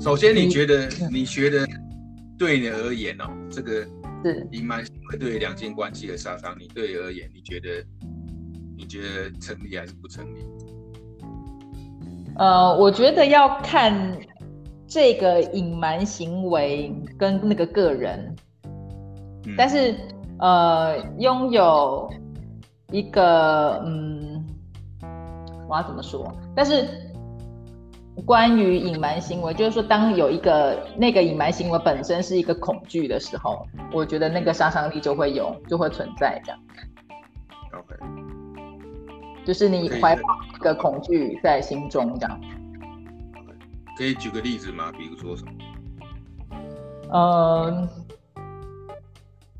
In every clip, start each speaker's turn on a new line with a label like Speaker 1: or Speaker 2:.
Speaker 1: 首先，你觉得你觉得对你而言哦，这个
Speaker 2: 是
Speaker 1: 隐瞒行为对两性关系的杀伤你，对你而言，你觉得你觉得成立还是不成立？
Speaker 2: 呃，我觉得要看这个隐瞒行为跟那个个人，嗯、但是呃，拥有一个嗯，我要怎么说？但是关于隐瞒行为，就是说，当有一个那个隐瞒行为本身是一个恐惧的时候，我觉得那个杀伤力就会有，就会存在这样。
Speaker 1: OK。
Speaker 2: 就是你怀抱一个恐惧在心中，这样。
Speaker 1: 可以举个例子吗？比如说什么？
Speaker 2: 嗯，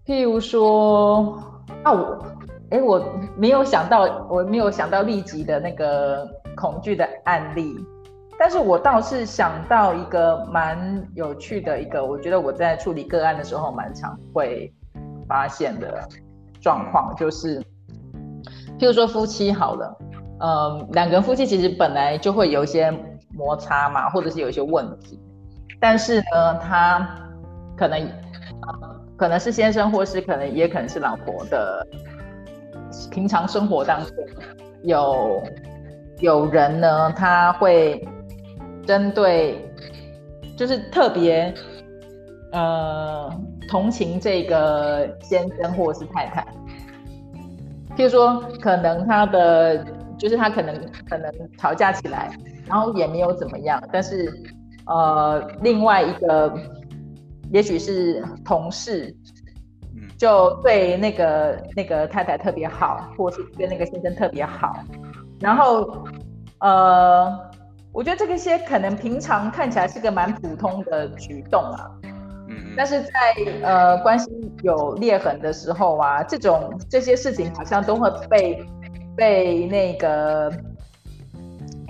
Speaker 2: 譬如说，啊，我，哎、欸，我没有想到，我没有想到立即的那个恐惧的案例，但是我倒是想到一个蛮有趣的一个，我觉得我在处理个案的时候蛮常会发现的状况，就是。譬如说夫妻好了，嗯，两个人夫妻其实本来就会有一些摩擦嘛，或者是有一些问题，但是呢，他可能，可能是先生，或是可能也可能是老婆的平常生活当中，有有人呢，他会针对，就是特别，呃，同情这个先生或是太太。譬如说，可能他的就是他可能可能吵架起来，然后也没有怎么样，但是呃，另外一个也许是同事，就对那个那个太太特别好，或是对那个先生特别好，然后呃，我觉得这个些可能平常看起来是个蛮普通的举动啊。但是在呃关系有裂痕的时候啊，这种这些事情好像都会被被那个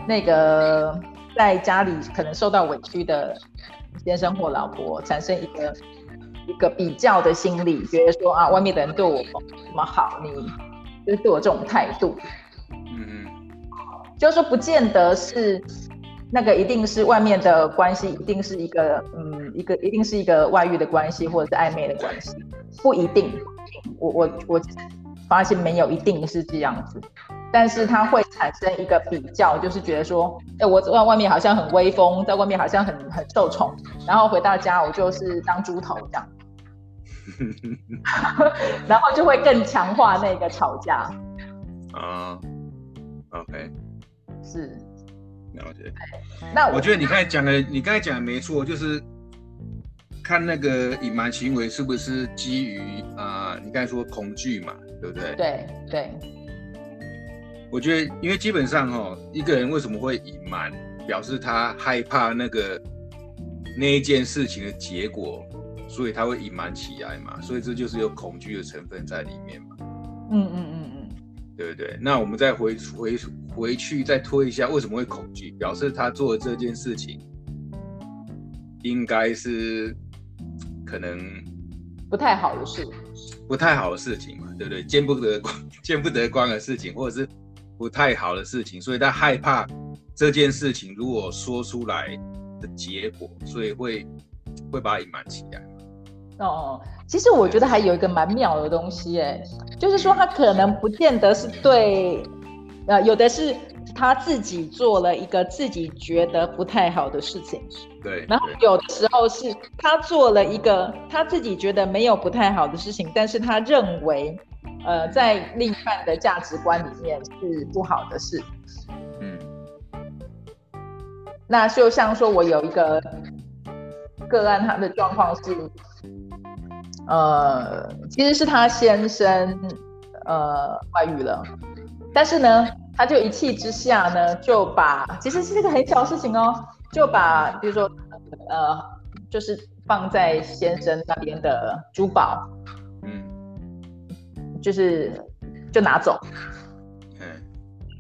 Speaker 2: 那个在家里可能受到委屈的先生或老婆产生一个一个比较的心理，觉得说啊，外面的人对我这么好，你就是对我这种态度，嗯嗯，就是说不见得是。那个一定是外面的关系，一定是一个嗯，一个一定是一个外遇的关系，或者是暧昧的关系，不一定。我我我发现没有一定是这样子，但是它会产生一个比较，就是觉得说，哎，我在外面好像很威风，在外面好像很很受宠，然后回到家我就是当猪头这样 然后就会更强化那个吵架。
Speaker 1: 啊、uh,，OK，
Speaker 2: 是。
Speaker 1: 了解，那我，我觉得你刚才讲的，你刚才讲的没错，就是看那个隐瞒行为是不是基于啊、呃，你刚才说恐惧嘛，对不对？
Speaker 2: 对对。
Speaker 1: 我觉得，因为基本上哦，一个人为什么会隐瞒，表示他害怕那个那一件事情的结果，所以他会隐瞒起来嘛，所以这就是有恐惧的成分在里面嘛。嗯嗯嗯嗯，对不对？那我们再回回。回去再推一下，为什么会恐惧？表示他做的这件事情，应该是可能
Speaker 2: 不太好的事，
Speaker 1: 不太好的事情嘛，对不对？见不得光、见不得光的事情，或者是不太好的事情，所以他害怕这件事情如果说出来的结果，所以会会把它隐瞒起来。
Speaker 2: 哦，其实我觉得还有一个蛮妙的东西，哎，就是说他可能不见得是对。呃，有的是他自己做了一个自己觉得不太好的事情，
Speaker 1: 对。
Speaker 2: 然后有的时候是他做了一个他自己觉得没有不太好的事情，但是他认为，呃，在另一半的价值观里面是不好的事。嗯。那就像说，我有一个个案，他的状况是，呃，其实是他先生，呃，外遇了。但是呢，他就一气之下呢，就把其实是一个很小的事情哦，就把比如说呃，就是放在先生那边的珠宝，嗯，就是就拿走，嗯，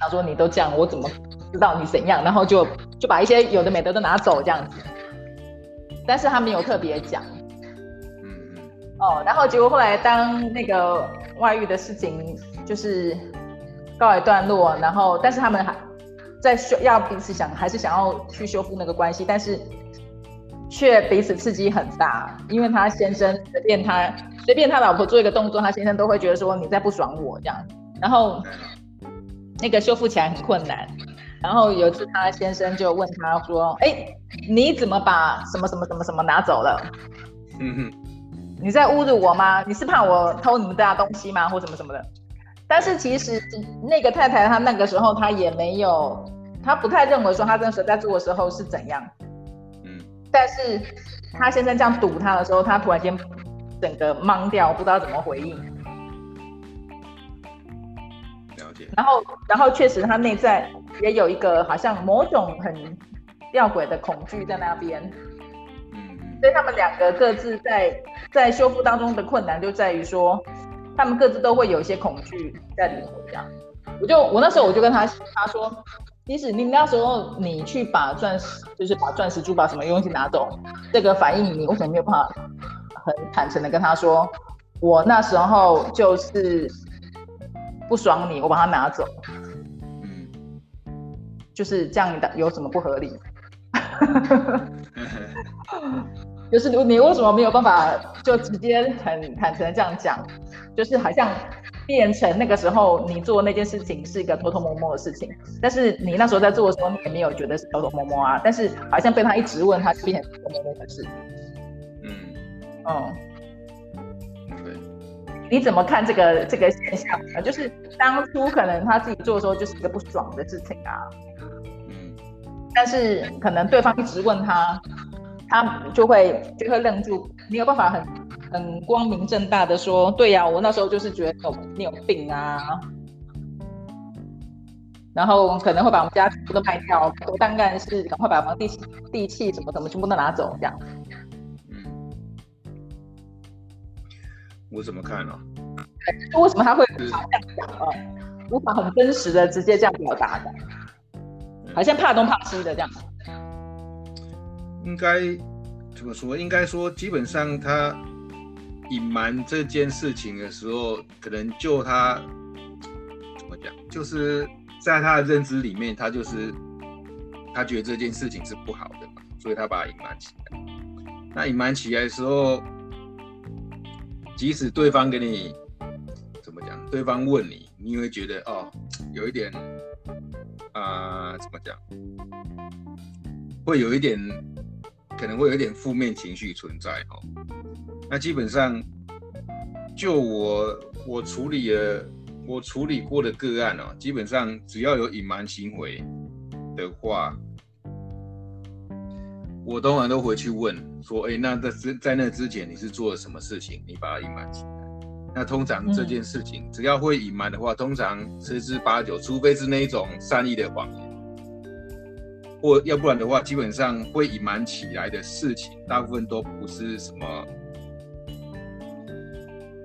Speaker 2: 他说你都这样，我怎么知道你怎样？然后就就把一些有的没的都拿走这样子，但是他没有特别讲，嗯嗯，哦，然后结果后来当那个外遇的事情就是。告一段落，然后，但是他们还在修，要彼此想，还是想要去修复那个关系。但是，却彼此刺激很大，因为他先生随便他随便他老婆做一个动作，他先生都会觉得说你在不爽我这样，然后那个修复起来很困难。然后有一次他先生就问他说：“哎，你怎么把什么什么什么什么拿走了？嗯哼，你在侮辱我吗？你是怕我偷你们家东西吗？或什么什么的？”但是其实那个太太她那个时候她也没有，她不太认为说她那时候在做的时候是怎样。嗯但是她先生这样堵她的时候，她突然间整个懵掉，不知道怎么回应。
Speaker 1: 了解。
Speaker 2: 然后，然后确实她内在也有一个好像某种很吊诡的恐惧在那边。嗯。所以他们两个各自在在修复当中的困难就在于说，他们各自都会有一些恐惧在里头。这样，我就我那时候我就跟他他说。即使你那时候你去把钻石，就是把钻石珠宝什么东西拿走，这个反应你为什么没有办法很坦诚的跟他说，我那时候就是不爽你，我把它拿走，嗯，就是这样的，有什么不合理？就是你为什么没有办法就直接很坦诚的这样讲？就是好像变成那个时候你做那件事情是一个偷偷摸摸的事情，但是你那时候在做的时候你也没有觉得是偷偷摸摸啊，但是好像被他一直问，他就变成偷偷摸摸的事情。嗯，哦，对，你怎么看这个这个现象啊？就是当初可能他自己做的时候就是一个不爽的事情啊，嗯，但是可能对方一直问他。他就会就会愣住，你有办法很很光明正大的说，对呀、啊，我那时候就是觉得有你有病啊，然后可能会把我们家全部都卖掉，我大概是赶快把房地地契什么什么全部都拿走这样。
Speaker 1: 嗯，我怎么看呢、啊？
Speaker 2: 对，为什么他会这样讲啊？无法很真实的直接这样表达的，好像怕东怕西的这样。
Speaker 1: 应该怎么说？应该说，基本上他隐瞒这件事情的时候，可能就他怎么讲，就是在他的认知里面，他就是他觉得这件事情是不好的嘛，所以他把它隐瞒起来。那隐瞒起来的时候，即使对方给你怎么讲，对方问你，你会觉得哦，有一点啊、怎么讲，会有一点。可能会有点负面情绪存在哦，那基本上就我我处理的我处理过的个案哦，基本上只要有隐瞒行为的话，我通常都回去问说，哎，那在在那之前你是做了什么事情？你把它隐瞒起来。那通常这件事情只要会隐瞒的话，通常十之八九，除非是那一种善意的谎言。或要不然的话，基本上会隐瞒起来的事情，大部分都不是什么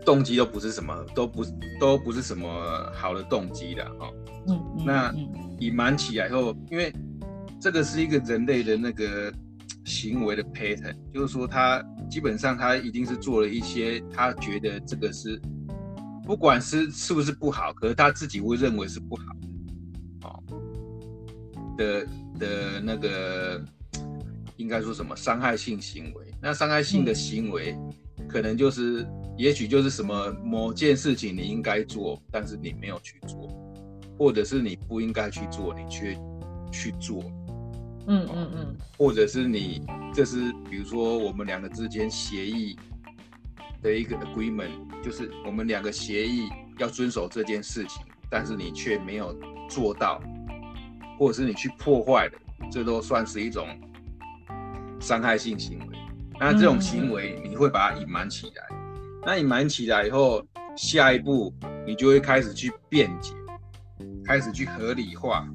Speaker 1: 动机，都不是什么，都不都不是什么好的动机的哈。嗯，那隐瞒起来后，因为这个是一个人类的那个行为的 pattern，就是说他基本上他一定是做了一些他觉得这个是，不管是是不是不好，可是他自己会认为是不好的，哦的。的那个应该说什么伤害性行为？那伤害性的行为，可能就是，嗯、也许就是什么某件事情你应该做，但是你没有去做，或者是你不应该去做，你却去做。嗯嗯嗯，或者是你这是比如说我们两个之间协议的一个 agreement，就是我们两个协议要遵守这件事情，但是你却没有做到。或者是你去破坏的，这都算是一种伤害性行为。那这种行为你会把它隐瞒起来，那隐瞒起来以后，下一步你就会开始去辩解，开始去合理化。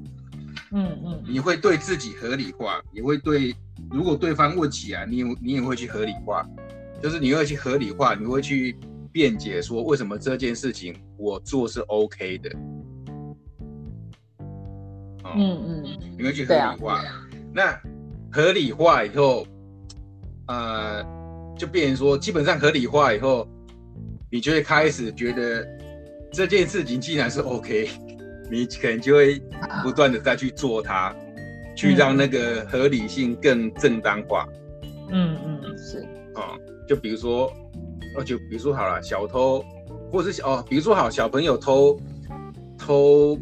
Speaker 1: 嗯嗯，你会对自己合理化，也会对如果对方问起来，你也你也会去合理化，就是你会去合理化，你会去辩解说为什么这件事情我做是 OK 的。嗯嗯，你会去合理化，啊、那合理化以后，呃，就变成说，基本上合理化以后，你就会开始觉得这件事情既然是 OK，你可能就会不断的再去做它，去让那个合理性更正当化。
Speaker 2: 嗯嗯。是。
Speaker 1: 哦，就比如说，哦就比如说好了，小偷，或者是哦，比如说好小朋友偷偷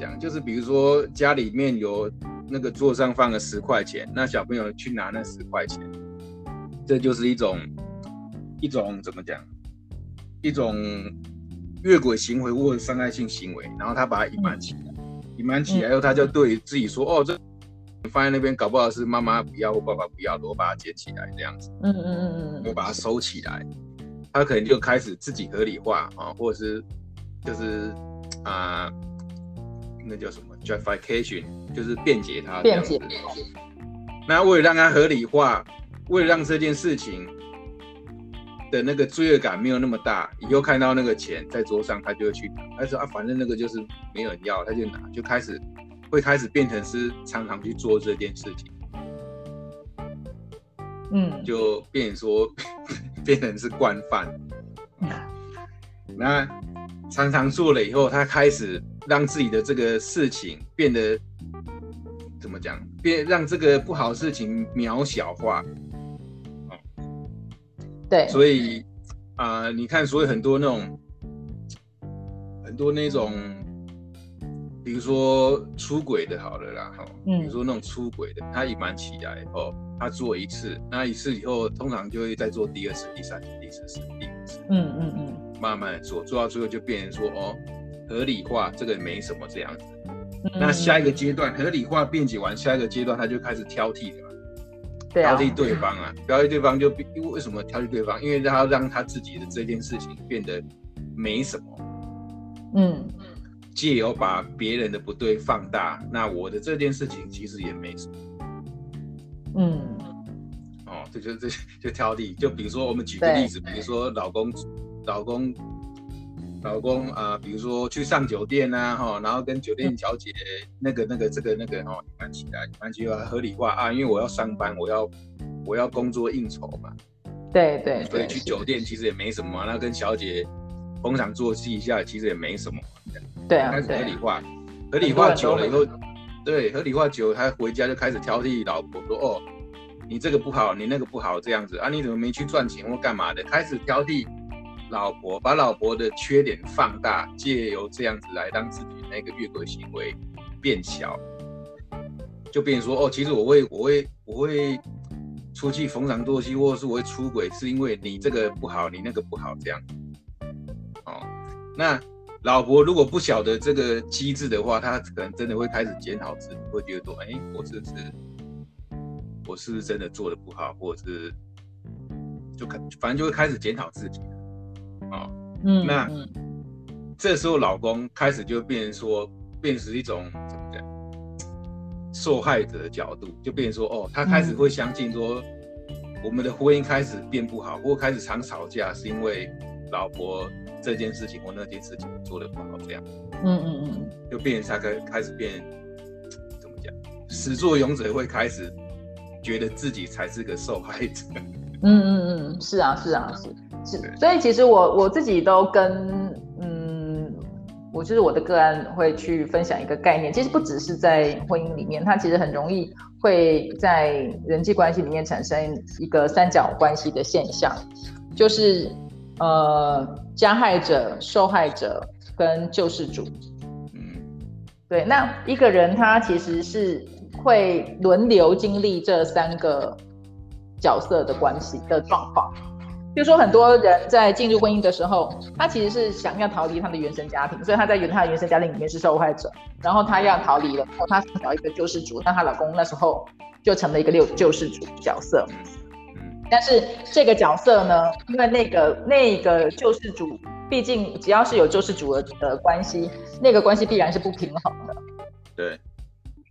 Speaker 1: 讲？就是比如说家里面有那个桌上放了十块钱，那小朋友去拿那十块钱，这就是一种一种怎么讲？一种越轨行为或者伤害性行为，然后他把它隐瞒起来，隐瞒起来后，他就对自己说：“哦，这放在那边，搞不好是妈妈不要或爸爸不要的，我把它捡起来这样子。”嗯嗯嗯嗯，我把它收起来，他可能就开始自己合理化啊，或者是就是啊，那叫什么 justification，就是辩解他辩解。那为了让他合理化，为了让这件事情。的那个罪恶感没有那么大，以后看到那个钱在桌上，他就会去拿。他说啊，反正那个就是没有人要，他就拿，就开始会开始变成是常常去做这件事情。嗯，就变成说 变成是惯犯。那常常做了以后，他开始让自己的这个事情变得怎么讲？变让这个不好的事情渺小化。
Speaker 2: 对，
Speaker 1: 所以啊、呃，你看，所以很多那种，很多那种，比如说出轨的，好了啦，哈、嗯，比如说那种出轨的，他隐瞒起来哦，他做一次，那一次以后，通常就会再做第二次、第三次、第四次、第五次，嗯嗯嗯，慢慢的做，做到最后就变成说哦，合理化这个没什么这样子，嗯、那下一个阶段合理化辩解完，下一个阶段他就开始挑剔了。挑剔对方啊，挑剔对方就因为为什么挑剔对方？因为他要让他自己的这件事情变得没什么，嗯，借由把别人的不对放大，那我的这件事情其实也没什么，嗯，哦，这就这就挑剔，就比如说我们举个例子，比如说老公，老公。老公啊、呃，比如说去上酒店啊，哈，然后跟酒店小姐那个、那个、这个、那个哈，隐瞒起来，隐瞒起来合理化啊，因为我要上班，我要我要工作应酬嘛。
Speaker 2: 对对，
Speaker 1: 所以去酒店其实也没什么嘛，那跟小姐逢场作戏一下，其实也没什么。
Speaker 2: 对啊，
Speaker 1: 开始合理化，合理化久了以后，对，合理化久了，他回家就开始挑剔老婆说：“哦，你这个不好，你那个不好，这样子啊，你怎么没去赚钱或干嘛的？”开始挑剔。老婆把老婆的缺点放大，借由这样子来让自己那个越轨行为变小，就变成说哦，其实我会我会我会出去逢场作戏，或者是我会出轨，是因为你这个不好，你那个不好这样。哦，那老婆如果不晓得这个机制的话，她可能真的会开始检讨自己，会觉得说，哎、我是不是我是不是真的做的不好，或者是就开反正就会开始检讨自己。哦，嗯，那这时候老公开始就变成说，变成一种怎么讲，受害者的角度，就变成说，哦，他开始会相信说，我们的婚姻开始变不好，或开始常吵架，是因为老婆这件事情或那件事情做的不好，这样，嗯嗯嗯，就变成他开开始变，怎么讲，始作俑者会开始觉得自己才是个受害者。
Speaker 2: 嗯嗯嗯，是啊是啊是。是，所以其实我我自己都跟嗯，我就是我的个案会去分享一个概念，其实不只是在婚姻里面，它其实很容易会在人际关系里面产生一个三角关系的现象，就是呃加害者、受害者跟救世主。嗯，对，那一个人他其实是会轮流经历这三个角色的关系的状况。就说很多人在进入婚姻的时候，他其实是想要逃离他的原生家庭，所以他在原他的原生家庭里面是受害者，然后他要逃离了，然后他想找一个救世主，那她老公那时候就成了一个六救世主角色。但是这个角色呢，因为那个那个救世主，毕竟只要是有救世主的的关系，那个关系必然是不平衡的。
Speaker 1: 对，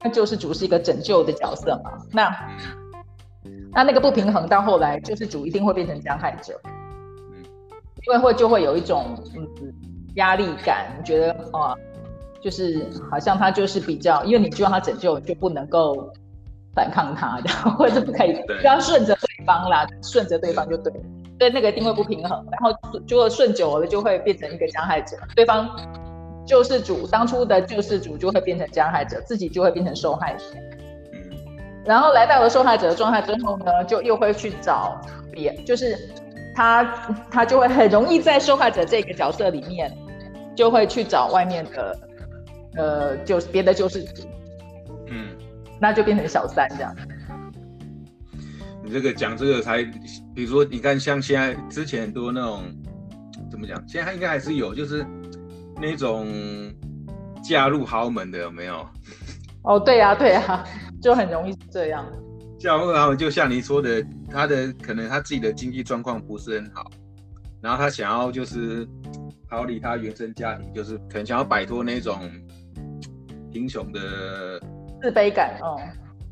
Speaker 2: 那救世主是一个拯救的角色嘛，那。那那个不平衡到后来，救世主一定会变成加害者，嗯，因为会就会有一种嗯压力感，觉得啊，就是好像他就是比较，因为你希望他拯救，就不能够反抗他，然后或者不可以，就要顺着对方啦，顺着对方就对，所以那个一定会不平衡，然后就会顺久了就会变成一个加害者，对方救世主当初的救世主就会变成加害者，自己就会变成受害者。然后来到了受害者的状态之后呢，就又会去找别，就是他他就会很容易在受害者这个角色里面，就会去找外面的呃，就别的救世主，嗯，那就变成小三这样。
Speaker 1: 你这个讲这个才，比如说你看像现在之前很多那种怎么讲，现在应该还是有，就是那种嫁入豪门的有没有？
Speaker 2: 哦，对呀、啊，对呀、啊。就很容易这样，
Speaker 1: 像然后就像你说的，他的可能他自己的经济状况不是很好，然后他想要就是逃离他原生家庭，就是可能想要摆脱那种贫穷的
Speaker 2: 自卑感，哦，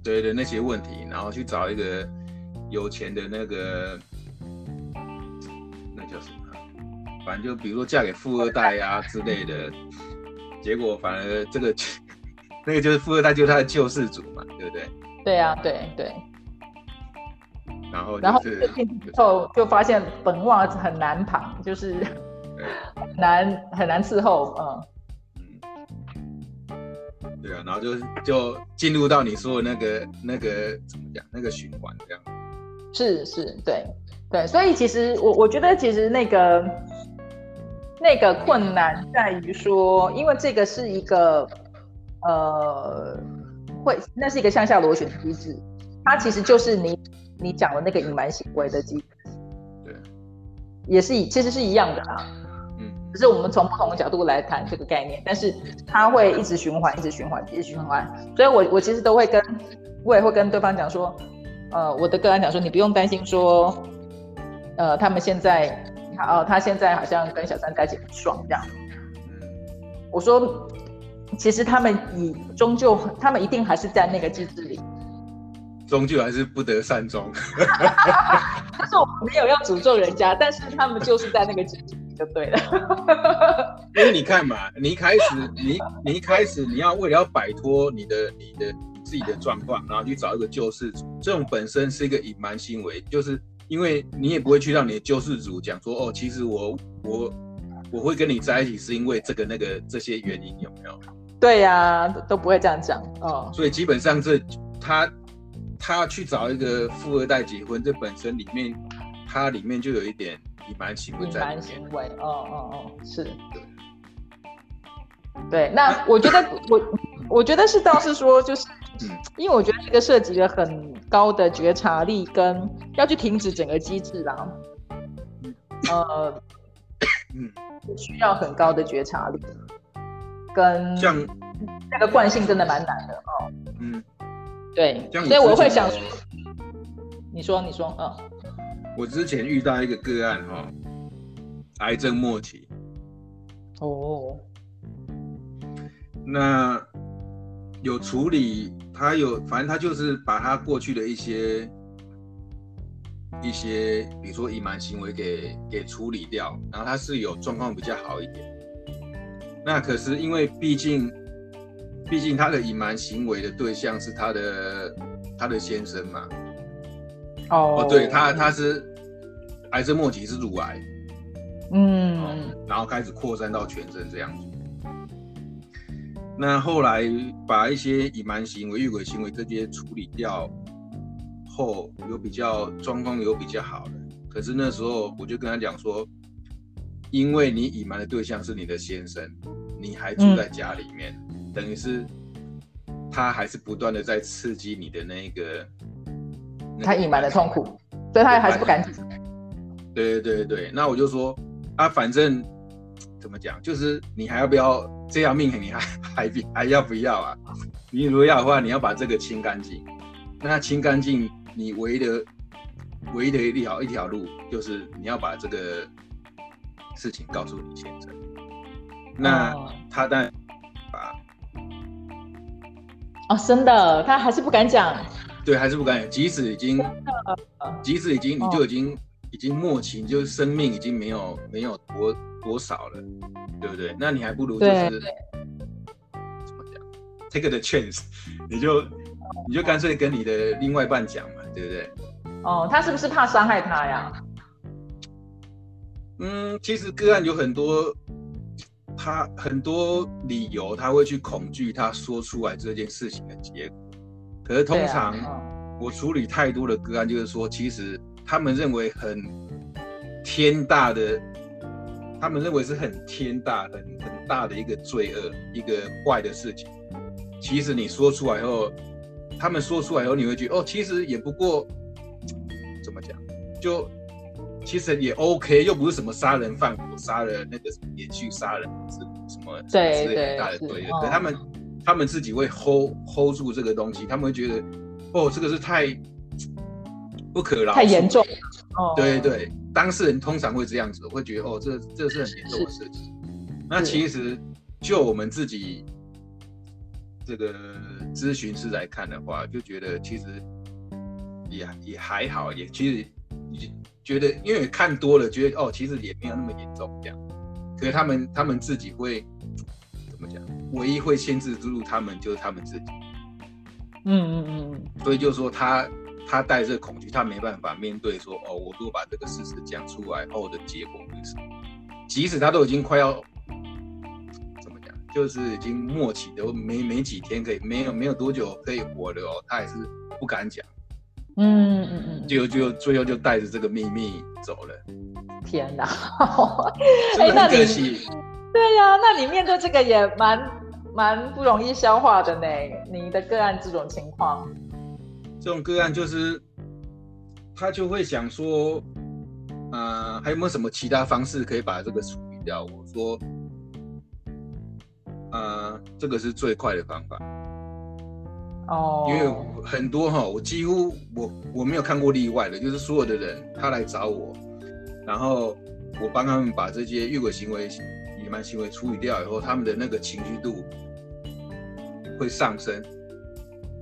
Speaker 1: 对的那些问题，然后去找一个有钱的那个那叫什么？反正就比如说嫁给富二代啊之类的，结果反而这个。那个就是富二代，就是他的救世主嘛，对不对？
Speaker 2: 对啊，对对。
Speaker 1: 然后、就是，
Speaker 2: 然后之后就发现本袜子很难旁，就是很难很难伺候，嗯。
Speaker 1: 嗯。对啊，然后就就进入到你说的那个那个怎么讲那个循环这样。
Speaker 2: 是是，对对，所以其实我我觉得其实那个那个困难在于说，因为这个是一个。呃，会，那是一个向下螺旋机制，它其实就是你你讲的那个隐瞒行为的机制，对，也是一，其实是一样的啊，嗯，只是我们从不同的角度来谈这个概念，但是它会一直循环，一直循环，一直循环，所以我我其实都会跟，我也会跟对方讲说，呃，我的个案讲说，你不用担心说，呃，他们现在，哦，他现在好像跟小三在一起很爽这样，我说。其实他们以终究，他们一定还是在那个机制里，
Speaker 1: 终究还是不得善终。
Speaker 2: 但是我没有要诅咒人家，但是他们就是在那个机制里就对了。
Speaker 1: 因为你看嘛，你一开始，你你一开始你要为了要摆脱你的你的你自己的状况，然后去找一个救世主，这种本身是一个隐瞒行为，就是因为你也不会去让你的救世主讲说，哦，其实我我我会跟你在一起是因为这个那个这些原因，有没有？
Speaker 2: 对呀、啊，都不会这样讲哦。
Speaker 1: 所以基本上这他他去找一个富二代结婚，这本身里面他里面就有一点隐瞒行为在里面。隐瞒行为，
Speaker 2: 哦哦哦，是。对。对，那我觉得我我觉得是倒是说，就是、嗯、因为我觉得这个涉及了很高的觉察力，跟要去停止整个机制啦。呃，嗯，需要很高的觉察力。跟像那个惯性真的蛮难的哦。嗯，对，所以我会想说，你说，你说，嗯，
Speaker 1: 我之前遇到一个个案哈、哦，癌症末期。
Speaker 2: 哦。
Speaker 1: 那有处理，他有，反正他就是把他过去的一些一些，比如说隐瞒行为给给处理掉，然后他是有状况比较好一点。那可是因为毕竟，毕竟他的隐瞒行为的对象是他的他的先生嘛。
Speaker 2: 哦，
Speaker 1: 哦，对他他是癌症末期是乳癌，
Speaker 2: 嗯、
Speaker 1: 哦，然后开始扩散到全身这样子。那后来把一些隐瞒行为、越轨行为这些处理掉后，有比较状况有比较好的。可是那时候我就跟他讲说。因为你隐瞒的对象是你的先生，你还住在家里面，嗯、等于是他还是不断的在刺激你的那个，
Speaker 2: 他隐瞒的痛苦，所以他还是不敢讲。
Speaker 1: 对对对对，那我就说啊，反正怎么讲，就是你还要不要这条命，你还 还还要不要啊？你如果要的话，你要把这个清干净。那他清干净，你唯一的唯一的一条一条路，就是你要把这个。事情告诉你先生，那他当然把
Speaker 2: 哦，真的，他还是不敢讲，
Speaker 1: 对，还是不敢讲，即使已经，即使已经，你就已经已经末期，就生命已经没有没有多多少了，对不对？那你还不如就是怎么讲，take the chance，你就你就干脆跟你的另外一半讲嘛，对不对？
Speaker 2: 哦，他是不是怕伤害他呀？
Speaker 1: 嗯，其实个案有很多，他很多理由，他会去恐惧他说出来这件事情的结果，可是通常我处理太多的个案，就是说，其实他们认为很天大的，他们认为是很天大、很很大的一个罪恶、一个坏的事情。其实你说出来后，他们说出来后，你会觉得哦，其实也不过怎么讲，就其实也 OK，又不是什么杀人放火、杀了那个什么连续杀人是什么之类的大的罪恶。可他们他们自己会 hold hold 住这个东西，他们会觉得哦，这个是太不可饶，
Speaker 2: 太严重。
Speaker 1: 哦，对对，当事人通常会这样子，会觉得哦，这这是很严重的事情。那其实就我们自己。这个咨询师来看的话，就觉得其实也也还好，也其实你觉得，因为看多了，觉得哦，其实也没有那么严重这样。可是他们他们自己会怎么讲？唯一会限制住他们就是他们自己。
Speaker 2: 嗯嗯嗯嗯。
Speaker 1: 所以就是说他他带着恐惧，他没办法面对说哦，我如果把这个事实讲出来后的结果是什么？即使他都已经快要怎么讲。就是已经末期都，没没几天可以，没有没有多久可以活的哦，他还是不敢讲。
Speaker 2: 嗯嗯嗯，
Speaker 1: 就就最后就带着这个秘密走了。
Speaker 2: 天哪！
Speaker 1: 哎、欸，那你
Speaker 2: 对呀、啊，那你面对这个也蛮蛮不容易消化的呢。你的个案这种情况，
Speaker 1: 这种个案就是他就会想说，呃，还有没有什么其他方式可以把这个处理掉？我说。呃，这个是最快的方法
Speaker 2: 哦，oh.
Speaker 1: 因为很多哈，我几乎我我没有看过例外的，就是所有的人他来找我，然后我帮他们把这些越轨行为、野蛮行为处理掉以后，他们的那个情绪度会上升。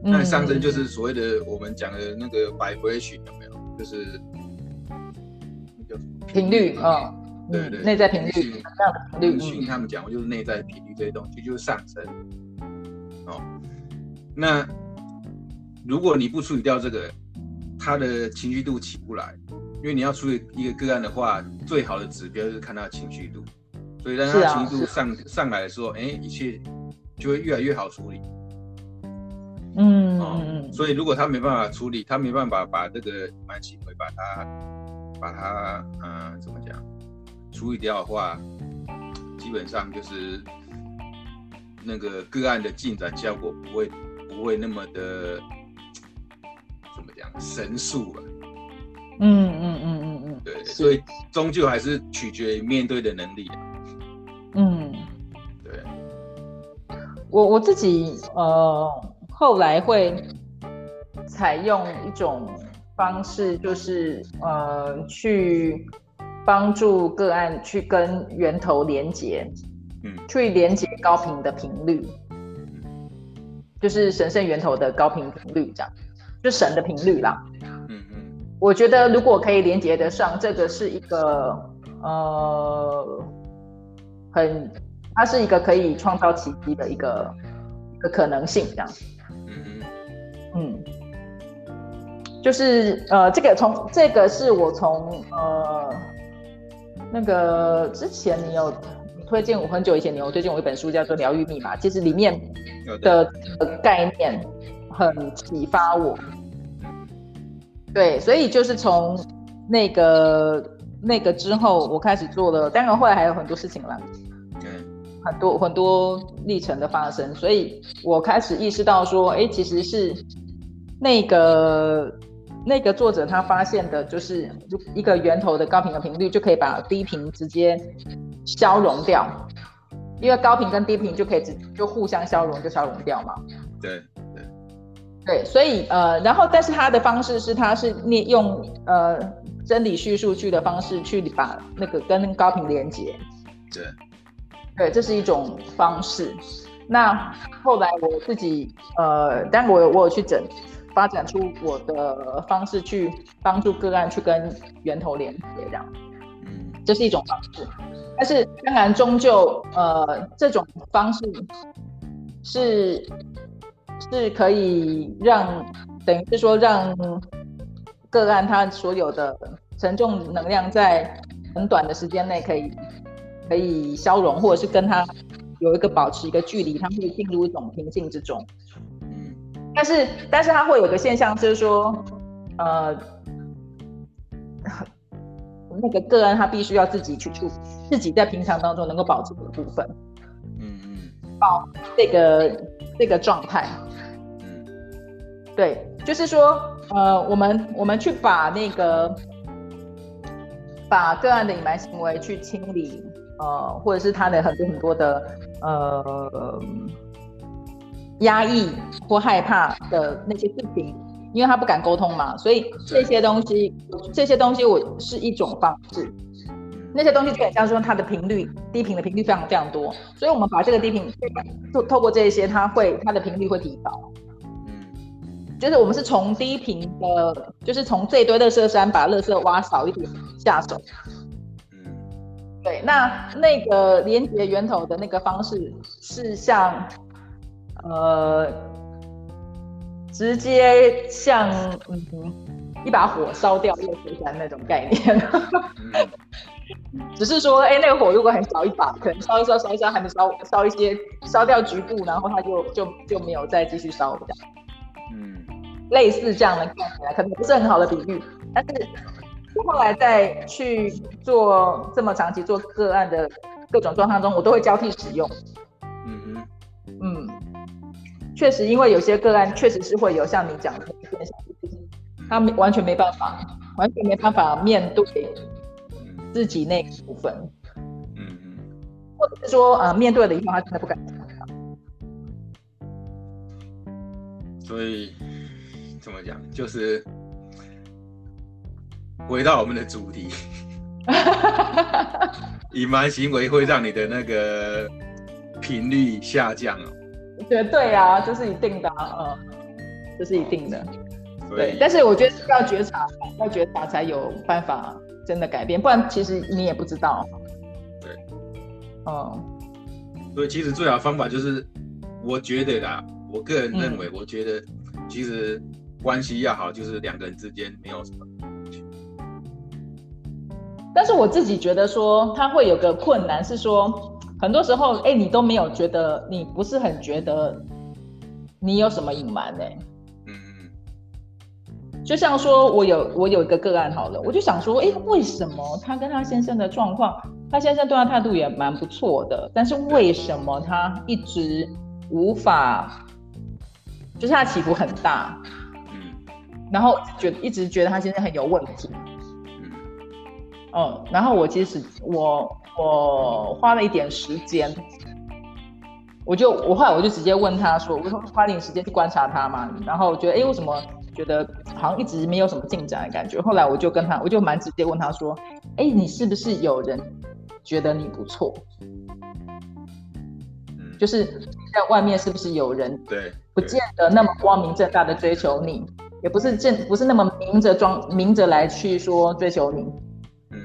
Speaker 1: 嗯、那上升就是所谓的我们讲的那个 vibration 有没有？就是
Speaker 2: 频率啊。哦
Speaker 1: 对对，
Speaker 2: 内在频率，
Speaker 1: 这样的频率，讯他们讲，就是内在频率这些东西就是上升。哦，那如果你不处理掉这个，他的情绪度起不来，因为你要处理一个个案的话，最好的指标就是看他的情绪度。所以当他情绪度上、啊、上来的时候，哎，一切就会越来越好处理。
Speaker 2: 嗯
Speaker 1: 哦，所以如果他没办法处理，他没办法把这个蛮行为把它把它嗯、呃、怎么讲？处理掉的话，基本上就是那个个案的进展效果不会不会那么的怎么讲神速了。
Speaker 2: 嗯嗯嗯嗯嗯，
Speaker 1: 对，所以终究还是取决于面对的能力。
Speaker 2: 嗯，
Speaker 1: 对。
Speaker 2: 我我自己呃后来会采用一种方式，就是呃去。帮助个案去跟源头连接，嗯，去连接高频的频率，嗯，就是神圣源头的高频频率，这样，就神的频率啦。嗯嗯，我觉得如果可以连接得上，这个是一个呃，很，它是一个可以创造奇迹的一个一个可能性，这样。嗯嗯，就是呃，这个从这个是我从呃。那个之前你有推荐我，很久以前你有推荐我一本书，叫做《疗愈密码》，其实里面的概念很启发我。对，所以就是从那个那个之后，我开始做了。当然后来还有很多事情了，很多很多历程的发生，所以我开始意识到说，哎，其实是那个。那个作者他发现的就是一个源头的高频的频率，就可以把低频直接消融掉，因为高频跟低频就可以直就互相消融，就消融掉嘛。
Speaker 1: 对对
Speaker 2: 对，所以呃，然后但是他的方式是，他是利用呃真理叙述句的方式去把那个跟高频连接。
Speaker 1: 对
Speaker 2: 对，这是一种方式。那后来我自己呃，但我有我有去整。发展出我的方式去帮助个案去跟源头连接，这样，嗯，这是一种方式。但是当然，终究呃，这种方式是是可以让，等于是说让个案他所有的沉重能量在很短的时间内可以可以消融，或者是跟他有一个保持一个距离，他会进入一种平静之中。但是但是它会有个现象，就是说，呃，那个个案他必须要自己去处，自己在平常当中能够保持的部分，嗯嗯，保这个这个状态，嗯，对，就是说，呃，我们我们去把那个把个案的隐瞒行为去清理，呃，或者是他的很多很多的呃。压抑或害怕的那些事情，因为他不敢沟通嘛，所以这些东西，这些东西我是一种方式。那些东西就很像说它的频率，低频的频率非常非常多，所以我们把这个低频就透过这些，它会它的频率会提高。嗯，就是我们是从低频的，就是从这堆垃圾山把垃圾挖少一点下手。嗯，对，那那个连接源头的那个方式是像。呃，直接像嗯一把火烧掉一个火山那种概念，只是说，哎、欸，那个火如果很小一把，可能烧一烧烧一烧，还没烧烧一些，烧掉局部，然后它就就就没有再继续烧这样。嗯，类似这样的看起来可能不是很好的比喻，但是后来再去做这么长期做个案的各种状况中，我都会交替使用。嗯嗯嗯。确实，因为有些个案确实是会有像你讲的现象，他完全没办法，完全没办法面对自己那部分，嗯嗯，或者是说，呃，面对了以后他真的不敢讲。
Speaker 1: 所以怎么讲，就是回到我们的主题，隐瞒行为会让你的那个频率下降哦。
Speaker 2: 绝对啊，这是一定的，嗯，这是一定的，对。但是我觉得要觉察，要觉察才有办法真的改变，不然其实你也不知道。
Speaker 1: 对，嗯。所以其实最好的方法就是，我觉得啦，我个人认为，我觉得其实关系要好，就是两个人之间没有什么。
Speaker 2: 但是我自己觉得说，他会有个困难是说。很多时候，哎、欸，你都没有觉得，你不是很觉得你有什么隐瞒呢？嗯嗯。就像说，我有我有一个个案好了，我就想说，哎、欸，为什么他跟他先生的状况，他先生对他态度也蛮不错的，但是为什么他一直无法，就是他起伏很大，嗯，然后觉得一直觉得他先生很有问题，嗯，哦，然后我其实我。我花了一点时间，我就我后来我就直接问他说：“我说花点时间去观察他嘛。”然后我觉得，哎、欸，为什么觉得好像一直没有什么进展的感觉？后来我就跟他，我就蛮直接问他说：“哎、欸，你是不是有人觉得你不错？嗯，就是在外面是不是有人对不见得那么光明正大的追求你，也不是正不是那么明着装明着来去说追求你。”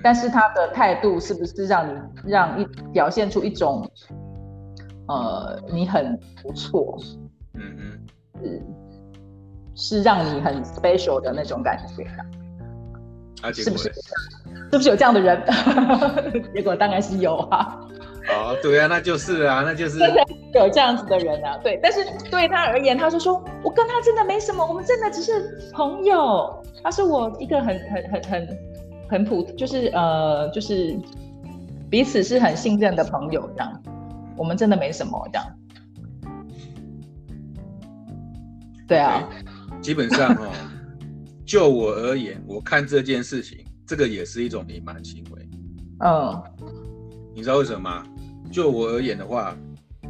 Speaker 2: 但是他的态度是不是让你让一表现出一种，呃，你很不错，嗯嗯，是是让你很 special 的那种感觉啊？啊，是不是？是不是有这样的人？结果当然是有啊。
Speaker 1: 哦，对啊，那就是啊，那就是
Speaker 2: 有这样子的人啊。对，但是对他而言，他就说，我跟他真的没什么，我们真的只是朋友。他是我一个很很很很。很普，就是呃，就是彼此是很信任的朋友这样，我们真的没什么这样。对啊，
Speaker 1: 基本上哦，就我而言，我看这件事情，这个也是一种隐瞒行为。嗯，你知道为什么吗？就我而言的话，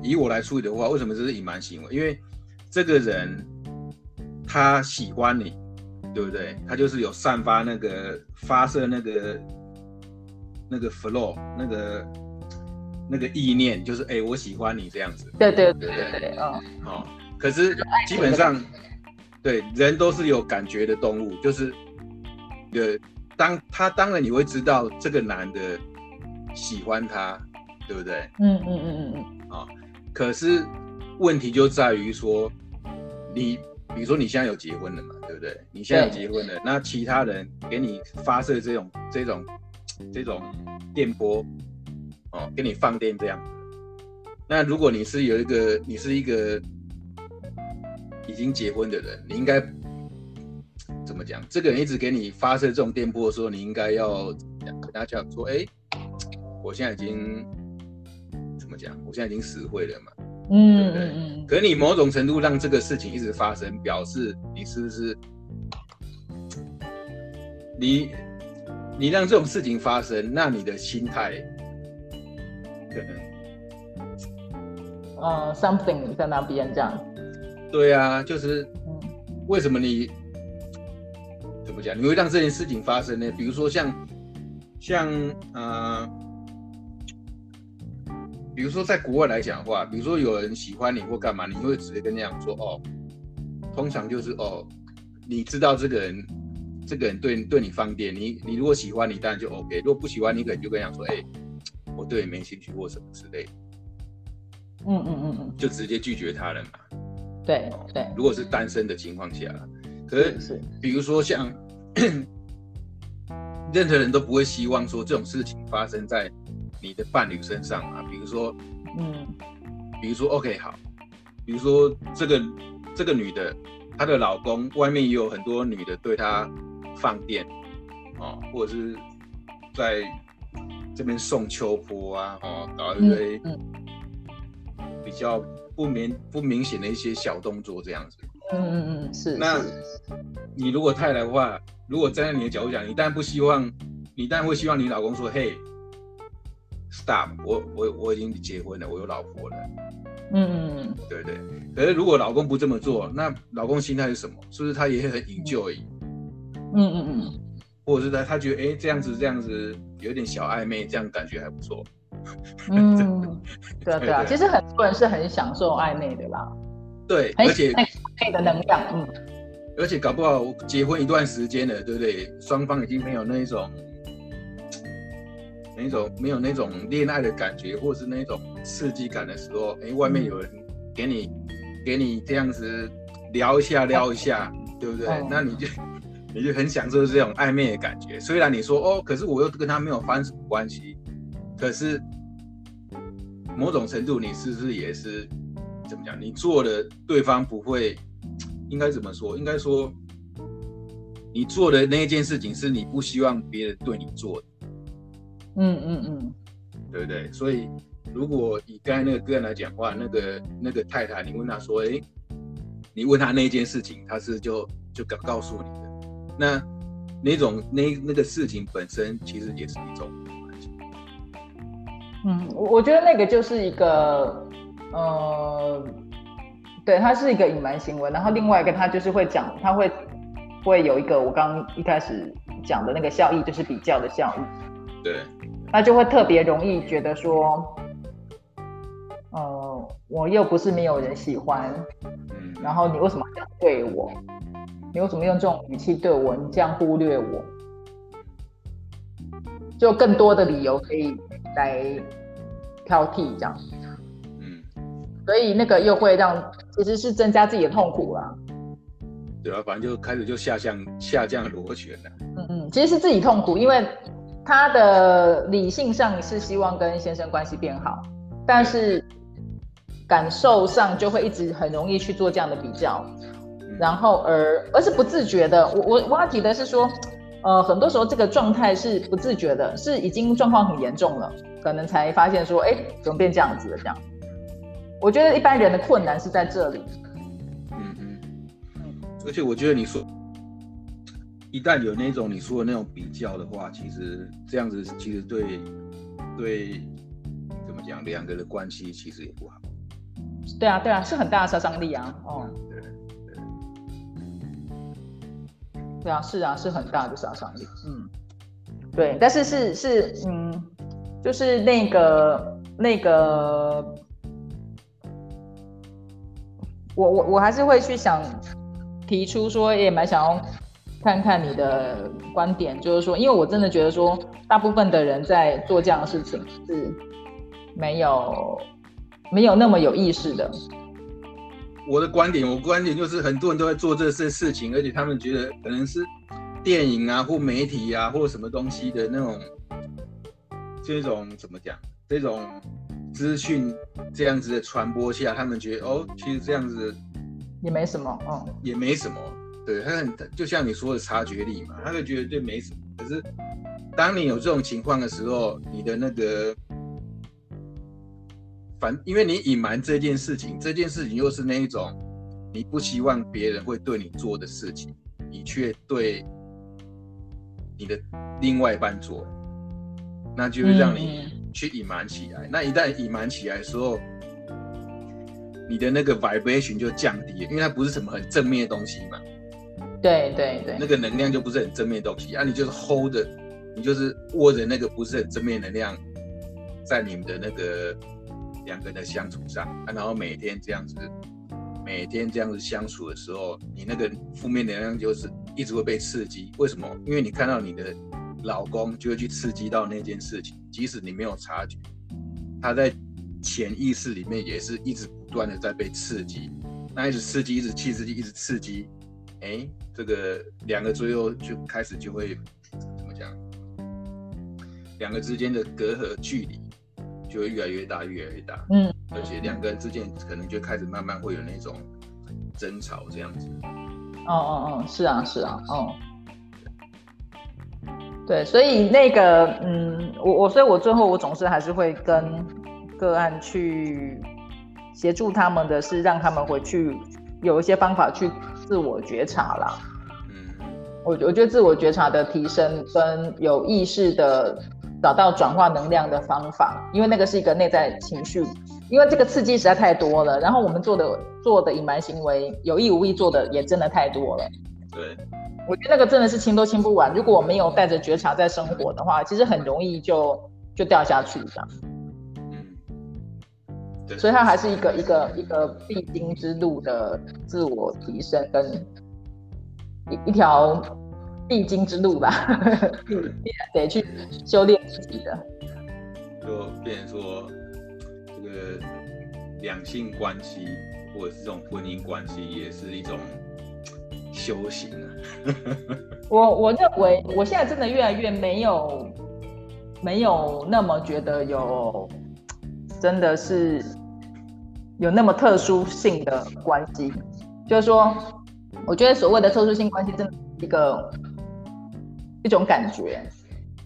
Speaker 1: 以我来处理的话，为什么这是隐瞒行为？因为这个人他喜欢你。对不对？他就是有散发那个发射那个那个 flow 那个那个意念，就是哎，我喜欢你这样子。
Speaker 2: 对对对对对，哦。
Speaker 1: 好，可是基本上，对人都是有感觉的动物，就是呃，当他当然你会知道这个男的喜欢他，对不对？嗯嗯嗯嗯嗯。啊，可是问题就在于说你。比如说你现在有结婚了嘛，对不对？你现在结婚了，那其他人给你发射这种这种 这种电波，哦，给你放电这样。那如果你是有一个，你是一个已经结婚的人，你应该怎么讲？这个人一直给你发射这种电波的时候，你应该要跟他讲说：“哎、欸，我现在已经怎么讲？我现在已经死会了嘛。”嗯，对不对？嗯。可是你某种程度让这个事情一直发生，表示你是不是你你让这种事情发生，那你的心态可能。
Speaker 2: 呃、uh,，something 在那边这样。
Speaker 1: 对啊，就是，为什么你怎么讲？你会让这件事情发生呢？比如说像，像呃，比如说在国外来讲的话，比如说有人喜欢你或干嘛，你会直接跟那样说哦。通常就是哦，你知道这个人，这个人对对你放电，你你如果喜欢你，当然就 OK；如果不喜欢你，可能就跟他说，哎，我对你没兴趣或什么之类的。
Speaker 2: 嗯嗯嗯嗯，
Speaker 1: 就直接拒绝他了嘛。
Speaker 2: 对对，
Speaker 1: 如果是单身的情况下，可是，是比如说像 任何人都不会希望说这种事情发生在你的伴侣身上啊。比如说，嗯，比如说 OK 好，比如说这个这个女的，她的老公外面也有很多女的对她放电哦，或者是在这边送秋波啊，哦，搞一堆。比较不明不明显的一些小动作这样子，
Speaker 2: 嗯嗯嗯，是。
Speaker 1: 那你如果太太的话，如果站在你的角度讲，你当然不希望，你当然会希望你老公说，嘿，stop，我我我已经结婚了，我有老婆了。
Speaker 2: 嗯嗯嗯，
Speaker 1: 对对。可是如果老公不这么做，那老公心态是什么？是不是他也很 enjoy？
Speaker 2: 嗯嗯嗯。
Speaker 1: 或者是他他觉得，哎，这样子这样子有点小暧昧，这样感觉还不错。
Speaker 2: 嗯，对啊，对啊，其实很多人是很享受暧昧的啦。
Speaker 1: 对，而且
Speaker 2: 暧昧的能量，嗯，
Speaker 1: 而且搞不好结婚一段时间了，对不对？双方已经没有那一种、那种没有那种恋爱的感觉，或是那种刺激感的时候，哎，外面有人给你给你这样子撩一下撩一下，对不对？嗯、那你就 你就很享受这种暧昧的感觉。虽然你说哦，可是我又跟他没有发生什么关系。可是，某种程度，你是不是也是怎么讲？你做的对方不会，应该怎么说？应该说，你做的那一件事情是你不希望别人对你做的。
Speaker 2: 嗯嗯嗯，
Speaker 1: 对不对？所以，如果以刚才那个个案来讲的话，那个那个太太，你问他说：“哎，你问他那一件事情，他是就就告告诉你的。那那种那那个事情本身，其实也是一种。”
Speaker 2: 嗯，我我觉得那个就是一个，呃，对，它是一个隐瞒行为。然后另外一个，他就是会讲，他会会有一个我刚刚一开始讲的那个效益，就是比较的效益。
Speaker 1: 对，
Speaker 2: 那就会特别容易觉得说，呃，我又不是没有人喜欢，嗯，然后你为什么这样对我？你为什么用这种语气对我？你这样忽略我？就更多的理由可以。来挑剔这样，
Speaker 1: 嗯，
Speaker 2: 所以那个又会让其实是增加自己的痛苦啦。
Speaker 1: 对啊，反正就开始就下降下降螺旋了。
Speaker 2: 嗯嗯，其实是自己痛苦，因为他的理性上是希望跟先生关系变好，但是感受上就会一直很容易去做这样的比较，嗯、然后而而是不自觉的。我我我要提的是说。呃，很多时候这个状态是不自觉的，是已经状况很严重了，可能才发现说，哎，怎么变这样子了？这样，我觉得一般人的困难是在这里。
Speaker 1: 嗯嗯嗯，而且我觉得你说，一旦有那种你说的那种比较的话，其实这样子其实对对，怎么讲，两个的关系其实也不好。
Speaker 2: 对啊对啊，是很大的杀伤力啊。哦。对啊，是啊，是很大的杀伤力。嗯，对，但是是是，嗯，就是那个那个，我我我还是会去想提出说，也蛮想要看看你的观点，就是说，因为我真的觉得说，大部分的人在做这样的事情是没有没有那么有意识的。
Speaker 1: 我的观点，我观点就是很多人都在做这些事情，而且他们觉得可能是电影啊，或媒体啊，或什么东西的那种，这种怎么讲？这种资讯这样子的传播下，他们觉得哦，其实这样子
Speaker 2: 也没什么，嗯，
Speaker 1: 也没什么。对，他很就像你说的察觉力嘛，他就觉得这没什么。可是当你有这种情况的时候，你的那个反，因为你隐瞒这件事情，这件事情又是那一种你不希望别人会对你做的事情，你却对你的另外一半做，那就会让你去隐瞒起来。嗯、那一旦隐瞒起来的时候，你的那个 vibration 就降低了，因为它不是什么很正面的东西嘛。
Speaker 2: 对对对，
Speaker 1: 那个能量就不是很正面东西啊，你就是 hold 的，你就是握着那个不是很正面能量，在你们的那个两个人的相处上啊，然后每天这样子，每天这样子相处的时候，你那个负面能量就是一直会被刺激。为什么？因为你看到你的老公就会去刺激到那件事情，即使你没有察觉，他在潜意识里面也是一直不断的在被刺激，那一直刺激，一直刺激，一直刺激。哎，这个两个最后就开始就会怎么讲？两个之间的隔阂距离就会越来越大，越来越大。嗯，而且两个人之间可能就开始慢慢会有那种争吵这样子。
Speaker 2: 哦哦哦，是啊是啊，哦。对，所以那个嗯，我我所以，我最后我总是还是会跟个案去协助他们的是，让他们回去有一些方法去。自我觉察啦，嗯，我我觉得自我觉察的提升跟有意识的找到转化能量的方法，因为那个是一个内在情绪，因为这个刺激实在太多了，然后我们做的做的隐瞒行为，有意无意做的也真的太多了。
Speaker 1: 对，
Speaker 2: 我觉得那个真的是清都清不完。如果我没有带着觉察在生活的话，其实很容易就就掉下去这样。所以它还是一个一个一个必经之路的自我提升跟一一条必经之路吧，得去修炼自己的。
Speaker 1: 就变成说，这个两性关系或者是这种婚姻关系，也是一种修行啊。
Speaker 2: 我我认为，我现在真的越来越没有没有那么觉得有，真的是。有那么特殊性的关系，就是说，我觉得所谓的特殊性关系，真的是一个一种感觉，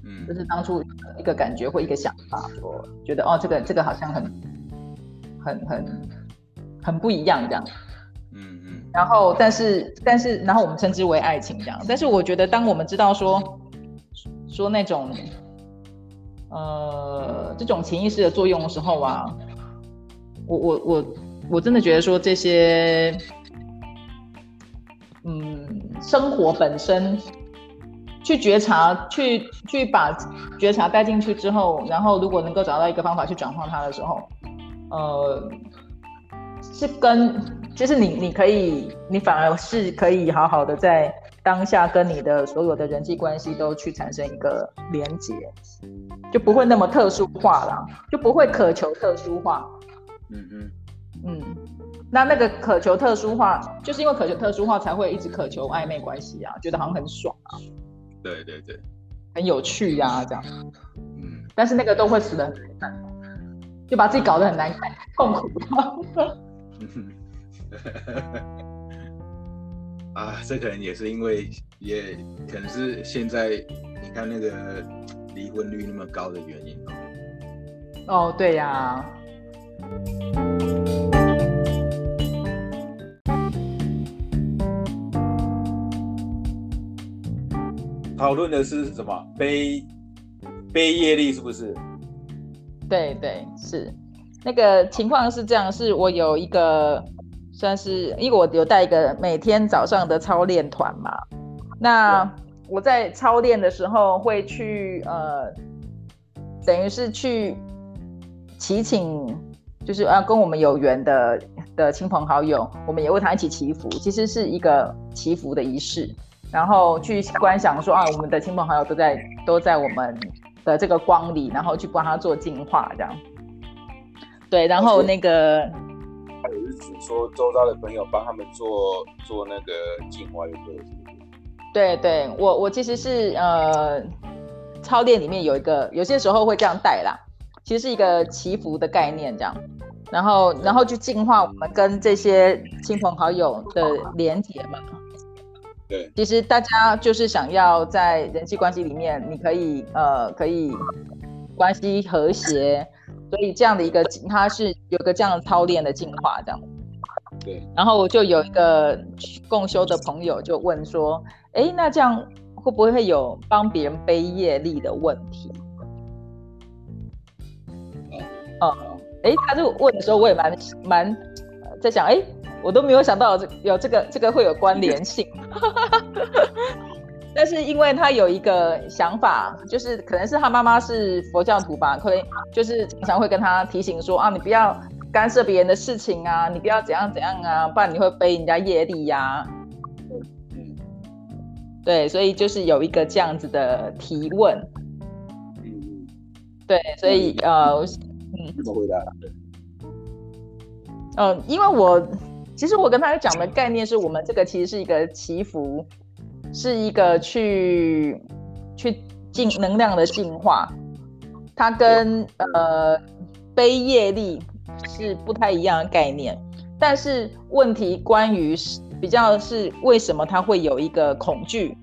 Speaker 2: 嗯，就是当初一个感觉或一个想法，我觉得哦，这个这个好像很很很很不一样这样，嗯嗯，然后但是但是然后我们称之为爱情这样，但是我觉得当我们知道说说那种呃这种潜意识的作用的时候啊。我我我我真的觉得说这些，嗯，生活本身去觉察，去去把觉察带进去之后，然后如果能够找到一个方法去转化它的时候，呃，是跟就是你你可以，你反而是可以好好的在当下跟你的所有的人际关系都去产生一个连接，就不会那么特殊化了，就不会渴求特殊化。嗯嗯嗯，那那个渴求特殊化，就是因为渴求特殊化，才会一直渴求暧昧关系啊，觉得好像很爽啊，
Speaker 1: 对对对，
Speaker 2: 很有趣呀、啊，这样，嗯，但是那个都会死得很难看，就把自己搞得很难看，痛苦
Speaker 1: 啊，这可能也是因为，也可能是现在你看那个离婚率那么高的原因
Speaker 2: 哦。哦，对呀、啊。
Speaker 1: 讨论的是什么？背背业力是不是？
Speaker 2: 对对是，那个情况是这样，是我有一个算是，因为我有带一个每天早上的操练团嘛，那我在操练的时候会去呃，等于是去祈请。就是要跟我们有缘的的亲朋好友，我们也为他一起祈福，其实是一个祈福的仪式，然后去观想说啊，我们的亲朋好友都在都在我们的这个光里，然后去帮他做净化，这样。对，然后那个
Speaker 1: 还有是指说周遭的朋友帮他们做做那个净化，对不对？
Speaker 2: 对对，我我其实是呃，操练里面有一个，有些时候会这样带啦。其实是一个祈福的概念，这样。然后然后去净化我们跟这些亲朋好友的连结嘛。
Speaker 1: 对，
Speaker 2: 其实大家就是想要在人际关系里面，你可以呃可以关系和谐，所以这样的一个它是有个这样的操练的进化这样。
Speaker 1: 对。然
Speaker 2: 后我就有一个共修的朋友就问说，哎，那这样会不会有帮别人背业力的问题？嗯，哎，他就问的时候，我也蛮蛮在想，哎。我都没有想到有这有这个这个会有关联性，但是因为他有一个想法，就是可能是他妈妈是佛教徒吧，可能就是经常会跟他提醒说啊，你不要干涉别人的事情啊，你不要怎样怎样啊，不然你会背人家业力呀、啊。嗯，对，所以就是有一个这样子的提问。嗯，对，所以呃，嗯，
Speaker 1: 怎么回答？
Speaker 2: 嗯、呃，因为我。其实我跟他讲的概念是我们这个其实是一个祈福，是一个去去进能量的净化，它跟呃背业力是不太一样的概念。但是问题关于比较是为什么他会有一个恐惧，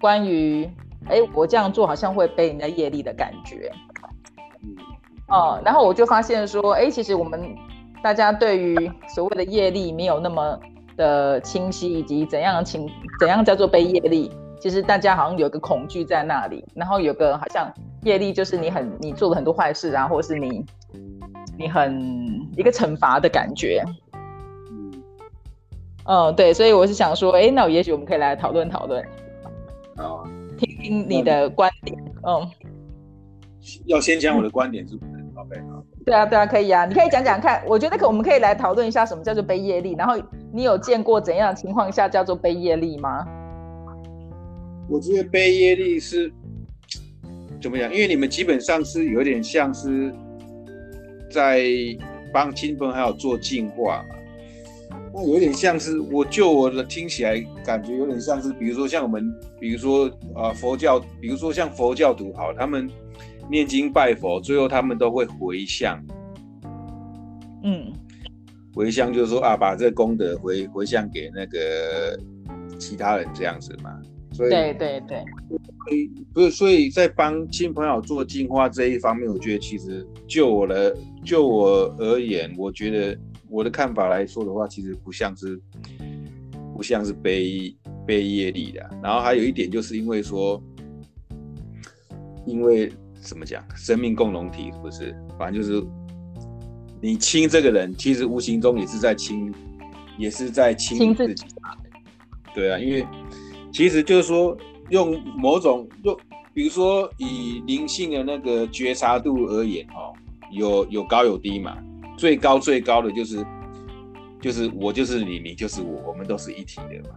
Speaker 2: 关于哎我这样做好像会背人家业力的感觉，哦，然后我就发现说哎其实我们。大家对于所谓的业力没有那么的清晰，以及怎样情怎样叫做背业力，其实大家好像有个恐惧在那里，然后有个好像业力就是你很你做了很多坏事啊，或是你你很一个惩罚的感觉。嗯，对，所以我是想说，哎，那我也许我们可以来讨论讨论，哦，听听你的观点。嗯，
Speaker 1: 要先讲我的观点是不是？对啊，
Speaker 2: 对啊，可以啊，你可以讲讲看。我觉得可我们可以来讨论一下什么叫做背业力，然后你有见过怎样的情况下叫做背业力吗？
Speaker 1: 我觉得背业力是怎么样？因为你们基本上是有点像是在帮亲朋好友做净化嘛，那有点像是我就我的听起来感觉有点像是，比如说像我们，比如说啊、呃、佛教，比如说像佛教徒好，他们。念经拜佛，最后他们都会回向。嗯，回向就是说啊，把这功德回回向给那个其他人这样子嘛。所以
Speaker 2: 对对对，
Speaker 1: 所以不是，所以在帮亲朋友做净化这一方面，我觉得其实就我的就我而言，我觉得我的看法来说的话，其实不像是不像是背背业力的。然后还有一点，就是因为说，因为。怎么讲？生命共同体是不是？反正就是你亲这个人，其实无形中也是在亲，也是在亲自己。对啊，因为其实就是说，用某种用，比如说以灵性的那个觉察度而言，哦，有有高有低嘛。最高最高的就是就是我就是你，你就是我，我们都是一体的嘛。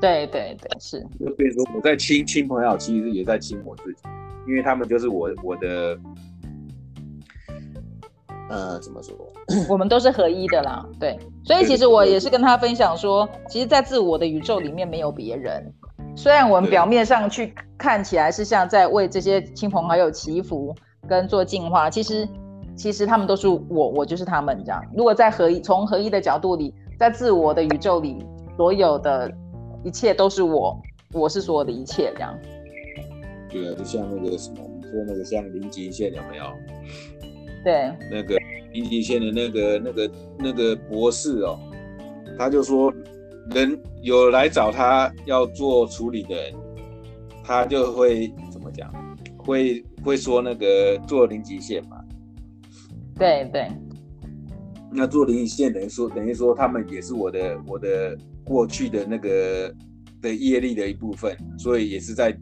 Speaker 2: 对对对，是。
Speaker 1: 就比如说我在亲亲朋友，其实也在亲我自己。因为他们就是我我的，呃，怎么说？
Speaker 2: 我们都是合一的啦，对。所以其实我也是跟他分享说，其实，在自我的宇宙里面没有别人。虽然我们表面上去看起来是像在为这些亲朋好友祈福跟做净化，其实其实他们都是我，我就是他们这样。如果在合一，从合一的角度里，在自我的宇宙里，所有的一切都是我，我是所有的一切这样。
Speaker 1: 对啊，就像那个什么，你说那个像零极限有没有？
Speaker 2: 对，
Speaker 1: 那个零极限的那个那个那个博士哦，他就说，人有来找他要做处理的人，他就会怎么讲？会会说那个做零极限嘛？
Speaker 2: 对对。
Speaker 1: 那做零极限等于说等于说他们也是我的我的过去的那个的业力的一部分，所以也是在。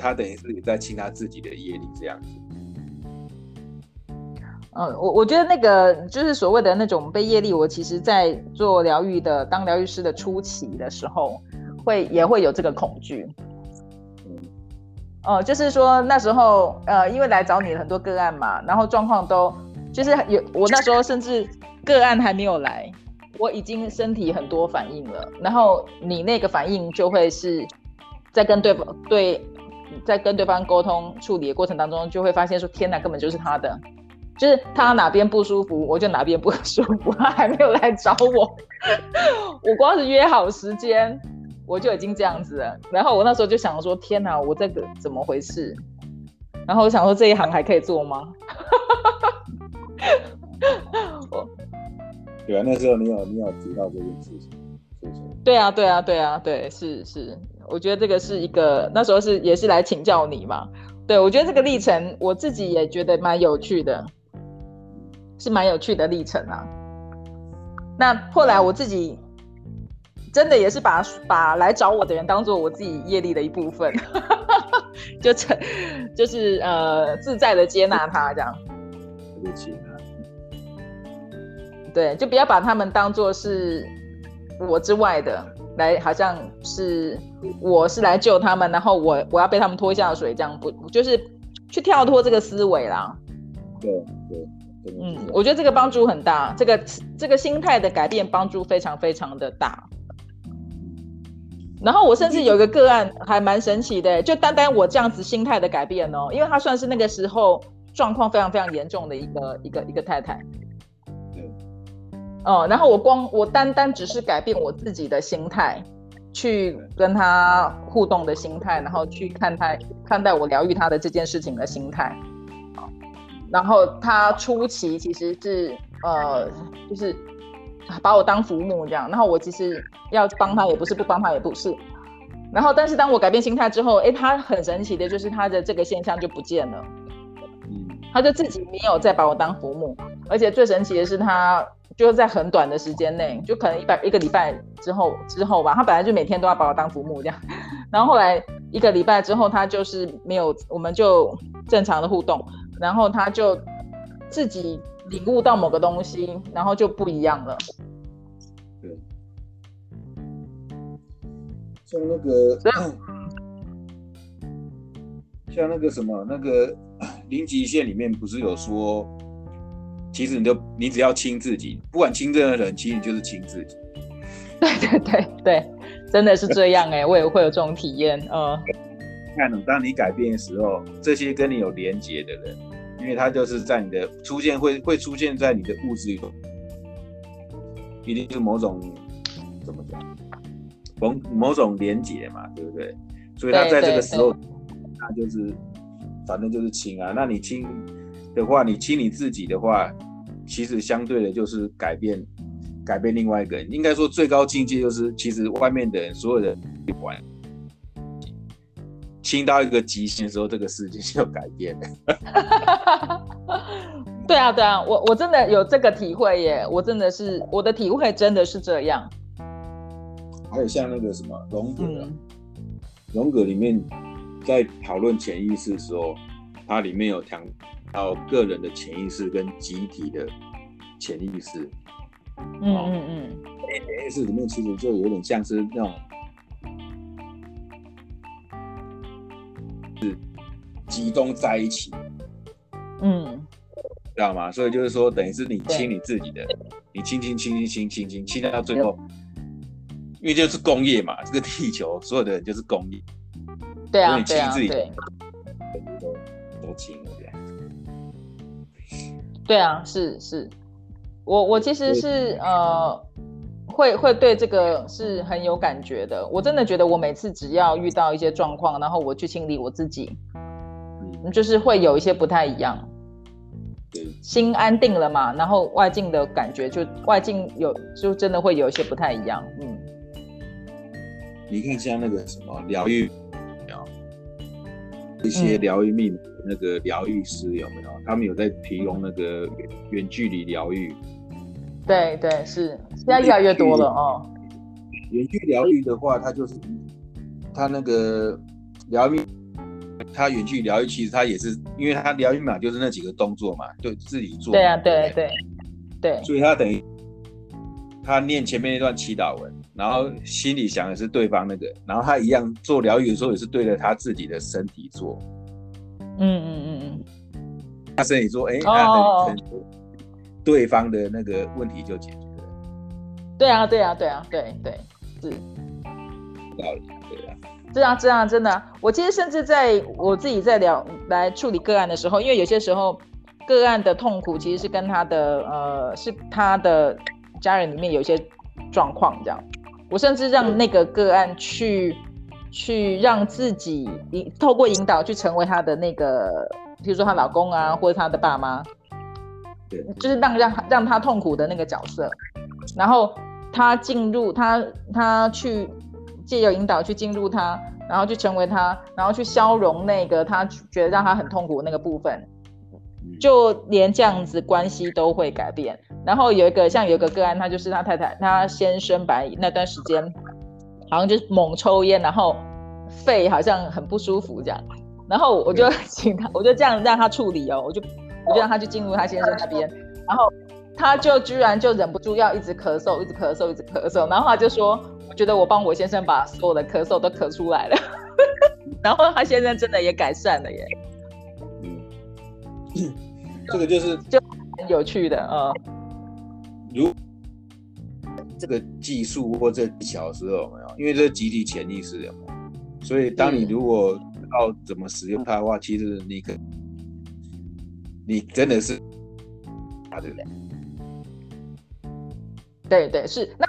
Speaker 1: 他等于是你在亲他自己的业力这样子。
Speaker 2: 嗯，我我觉得那个就是所谓的那种被业力，我其实在做疗愈的，当疗愈师的初期的时候，会也会有这个恐惧。嗯，哦，就是说那时候，呃，因为来找你的很多个案嘛，然后状况都就是有，我那时候甚至个案还没有来，我已经身体很多反应了，然后你那个反应就会是在跟对方对。在跟对方沟通处理的过程当中，就会发现说：“天哪，根本就是他的，就是他哪边不舒服，我就哪边不 舒服。他还没有来找我，我光是约好时间，我就已经这样子了。然后我那时候就想说：天哪，我这个怎么回事？然后我想说这一行还可以做吗？
Speaker 1: 我对啊，那时候你有你有提到这件事情，是不是？
Speaker 2: 对啊，对啊，对啊，对，是是。我觉得这个是一个那时候是也是来请教你嘛。对，我觉得这个历程我自己也觉得蛮有趣的。是蛮有趣的历程啊。那后来我自己真的也是把把来找我的人当做我自己业力的一部分，就成就是呃自在的接纳他这样。
Speaker 1: 对不起啊。
Speaker 2: 对，就不要把他们当做是我之外的，来好像是我是来救他们，然后我我要被他们拖下水这样，不就是去跳脱这个思维啦。
Speaker 1: 对对。
Speaker 2: 嗯，我觉得这个帮助很大，这个这个心态的改变帮助非常非常的大。然后我甚至有一个个案还蛮神奇的，就单单我这样子心态的改变哦，因为她算是那个时候状况非常非常严重的一个一个一个太太。对。哦，然后我光我单单只是改变我自己的心态，去跟他互动的心态，然后去看待看待我疗愈他的这件事情的心态。然后他初期其实是呃，就是把我当浮木这样。然后我其实要帮他也不是，不帮他也不是。然后但是当我改变心态之后，哎，他很神奇的就是他的这个现象就不见了。嗯，他就自己没有再把我当浮木，而且最神奇的是他就是在很短的时间内，就可能一百一个礼拜之后之后吧，他本来就每天都要把我当浮木这样。然后后来一个礼拜之后，他就是没有，我们就正常的互动。然后他就自己领悟到某个东西，然后就不一样了。
Speaker 1: 对，像那个，像那个什么，那个零极限里面不是有说，其实你就你只要亲自己，不管亲任何人，其实你就是亲自己。
Speaker 2: 对对对对，真的是这样哎、欸，我也会有这种体验。嗯，
Speaker 1: 看，当你改变的时候，这些跟你有连结的人。因为他就是在你的出现会会出现在你的物质里头，一定是某种怎么讲，某某种连结嘛，对不对？所以他在这个时候，他就是反正就是亲啊。那你亲的话，你亲你自己的话，其实相对的就是改变改变另外一个人。应该说最高境界就是，其实外面的人所有的不管。亲到一个极限的时候，这个世界就改变了。
Speaker 2: 对啊，对啊，我我真的有这个体会耶！我真的是我的体会真的是这样。
Speaker 1: 还有像那个什么荣格，荣格里面在讨论潜意识的时候，它里面有谈到个人的潜意识跟集体的潜意识。嗯嗯嗯，潜意识里面其实就有点像是那种。是集中在一起，嗯，知道吗？所以就是说，等于是你亲你自己的，你亲亲亲亲亲亲亲亲到最后，因为就是工业嘛，这个地球所有的人就是工业，
Speaker 2: 对啊，你亲自己
Speaker 1: 对，都都亲了这样子，
Speaker 2: 对啊，是是，我我其实是呃。会会对这个是很有感觉的。我真的觉得，我每次只要遇到一些状况，然后我去清理我自己，嗯，就是会有一些不太一样。心安定了嘛，然后外境的感觉就外境有，就真的会有一些不太一样。嗯，
Speaker 1: 你看像那个什么疗愈，一些疗愈命那个疗愈师有没有？他们有在提供那个远远距离疗愈。
Speaker 2: 对对是，现在越来越多了哦。
Speaker 1: 远距疗愈的话，它就是它那个疗愈，它远距疗愈其实它也是，因为它疗愈嘛，就是那几个动作嘛，就自己做。
Speaker 2: 对啊，对对对。
Speaker 1: 所以他等于他念前面那段祈祷文，然后心里想的是对方那个，然后他一样做疗愈的时候也是对着他自己的身体做。嗯嗯嗯嗯。他身体做，哎，他等于。对方的那个问题就解决了。
Speaker 2: 对啊，对啊，对啊，对对是。
Speaker 1: 道理，对啊。
Speaker 2: 这样这样真的，我其实甚至在我自己在聊来处理个案的时候，因为有些时候个案的痛苦其实是跟他的呃，是他的家人里面有一些状况这样。我甚至让那个个案去去让自己引透过引导去成为她的那个，比如说她老公啊，或者她的爸妈，
Speaker 1: 对，
Speaker 2: 就是让让让他痛苦的那个角色，然后她进入她她去借由引导去进入她。然后去成为她，然后去消融那个她觉得让她很痛苦的那个部分，就连这样子关系都会改变。然后有一个像有一个个案，他就是他太太，他先生白那段时间好像就是猛抽烟，然后肺好像很不舒服这样。然后我就 请他，我就这样让他处理哦，我就我就让他去进入他先生那边，然后他就居然就忍不住要一直咳嗽，一直咳嗽，一直咳嗽，然后他就说。我觉得我帮我先生把所有的咳嗽都咳出来了，然后他先生真的也改善了耶。
Speaker 1: 嗯，这个就是
Speaker 2: 就很有趣的啊。
Speaker 1: 如这个技术或这技巧的时候有没有？因为这是集体潜意识的，所以当你如果知道怎么使用它的话，其实你可你真的是啊，对不对？
Speaker 2: 对对是那。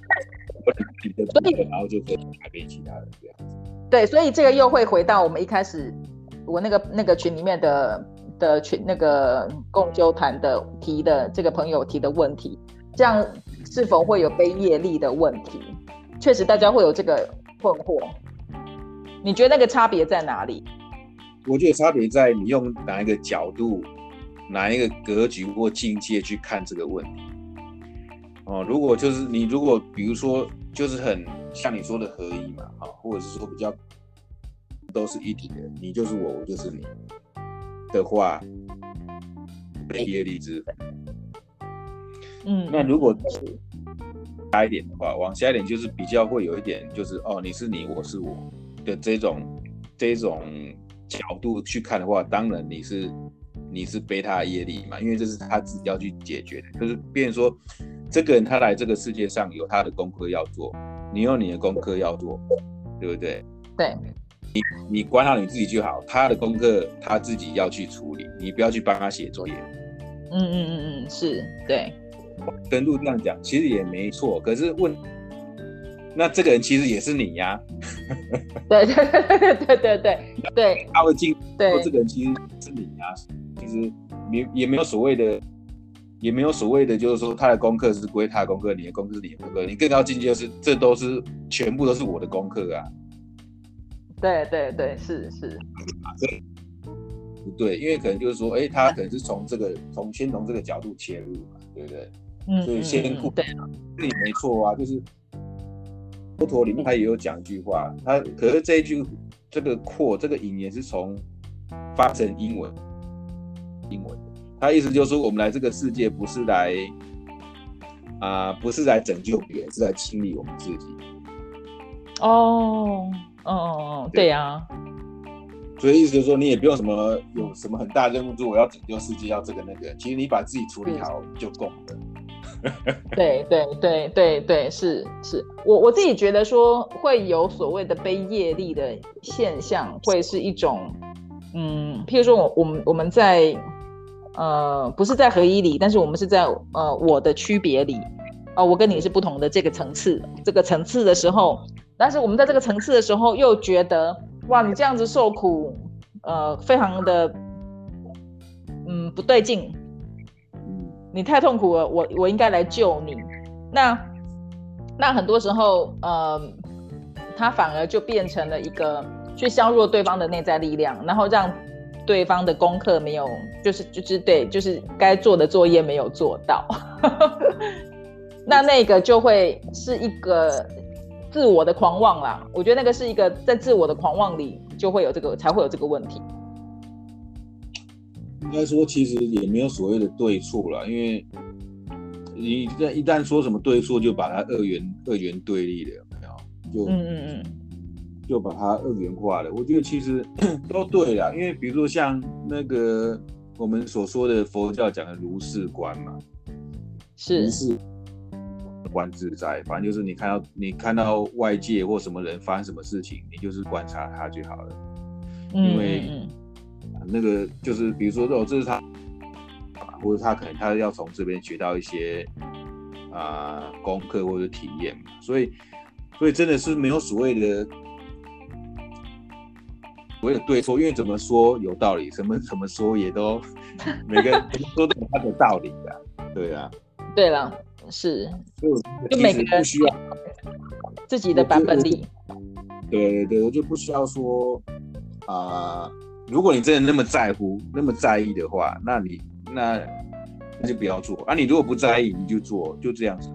Speaker 1: 所以，然后就可以改变其他人这样子。
Speaker 2: 对，所以这个又会回到我们一开始我那个那个群里面的的群那个共修团的提的这个朋友提的问题，这样是否会有被业力的问题？确实，大家会有这个困惑。你觉得那个差别在哪里？
Speaker 1: 我觉得差别在你用哪一个角度、哪一个格局或境界去看这个问题。哦，如果就是你，如果比如说就是很像你说的合一嘛，哈，或者是说比较都是一体的，你就是我，我就是你的话，背业力之分。嗯，那如果大一点的话，往下一点就是比较会有一点，就是哦，你是你，我是我的这种这种角度去看的话，当然你是你是背他的业力嘛，因为这是他自己要去解决的，就是变说。这个人他来这个世界上有他的功课要做，你有你的功课要做，对不对？
Speaker 2: 对，
Speaker 1: 你你管好你自己就好，他的功课他自己要去处理，你不要去帮他写作业。
Speaker 2: 嗯嗯嗯嗯，是对。
Speaker 1: 跟路这样讲，其实也没错。可是问，那这个人其实也是你呀？
Speaker 2: 对对对对对对对，
Speaker 1: 他会进，
Speaker 2: 对，
Speaker 1: 这个人其实是你呀，其实也也没有所谓的。也没有所谓的，就是说他的功课是归他的功课，你的功课是你的功课，你更高境界就是这都是全部都是我的功课啊。
Speaker 2: 对对对，是是。
Speaker 1: 不对，因为可能就是说，哎，他可能是从这个从先从这个角度切入嘛，对不对？嗯。所以先顾。对。这也没错啊，就是佛陀里面他也有讲一句话，他可是这一句这个扩这个引言是从发成英文，英文。他意思就是说，我们来这个世界不是来啊、呃，不是来拯救别人，是来清理我们自己。
Speaker 2: 哦，哦哦，对呀、啊。
Speaker 1: 所以意思就是说，你也不用什么有什么很大任务，说我要拯救世界，要这个那个。其实你把自己处理好就够了。
Speaker 2: 对对对对对，是是，我我自己觉得说会有所谓的背业力的现象，会是一种，嗯，譬如说我我们我们在。呃，不是在合一里，但是我们是在呃我的区别里，哦、呃，我跟你是不同的这个层次，这个层次的时候，但是我们在这个层次的时候又觉得，哇，你这样子受苦，呃，非常的，嗯，不对劲，你太痛苦了，我我应该来救你，那那很多时候，呃，他反而就变成了一个去削弱对方的内在力量，然后让。对方的功课没有，就是就是对，就是该做的作业没有做到，那那个就会是一个自我的狂妄啦。我觉得那个是一个在自我的狂妄里就会有这个，才会有这个问题。
Speaker 1: 应该说，其实也没有所谓的对错了，因为你一旦一旦说什么对错，就把它二元二元对立了，有没有？就嗯嗯嗯。就把它二元化了，我觉得其实 都对啦，因为比如说像那个我们所说的佛教讲的如是观嘛，
Speaker 2: 是
Speaker 1: 是观自在，反正就是你看到你看到外界或什么人发生什么事情，你就是观察他就好了，因为那个就是比如说哦，这是他，或者他可能他要从这边学到一些啊、呃、功课或者体验嘛，所以所以真的是没有所谓的所谓的对错，因为怎么说有道理，什么怎么说也都每个人怎么说都有他的道理的，对啊，
Speaker 2: 对了，是，
Speaker 1: 就每个人不需要
Speaker 2: 自己的版本力，
Speaker 1: 对对对，我就不需要说啊。呃如果你真的那么在乎、那么在意的话，那你那那就不要做啊！你如果不在意，你就做，就这样子。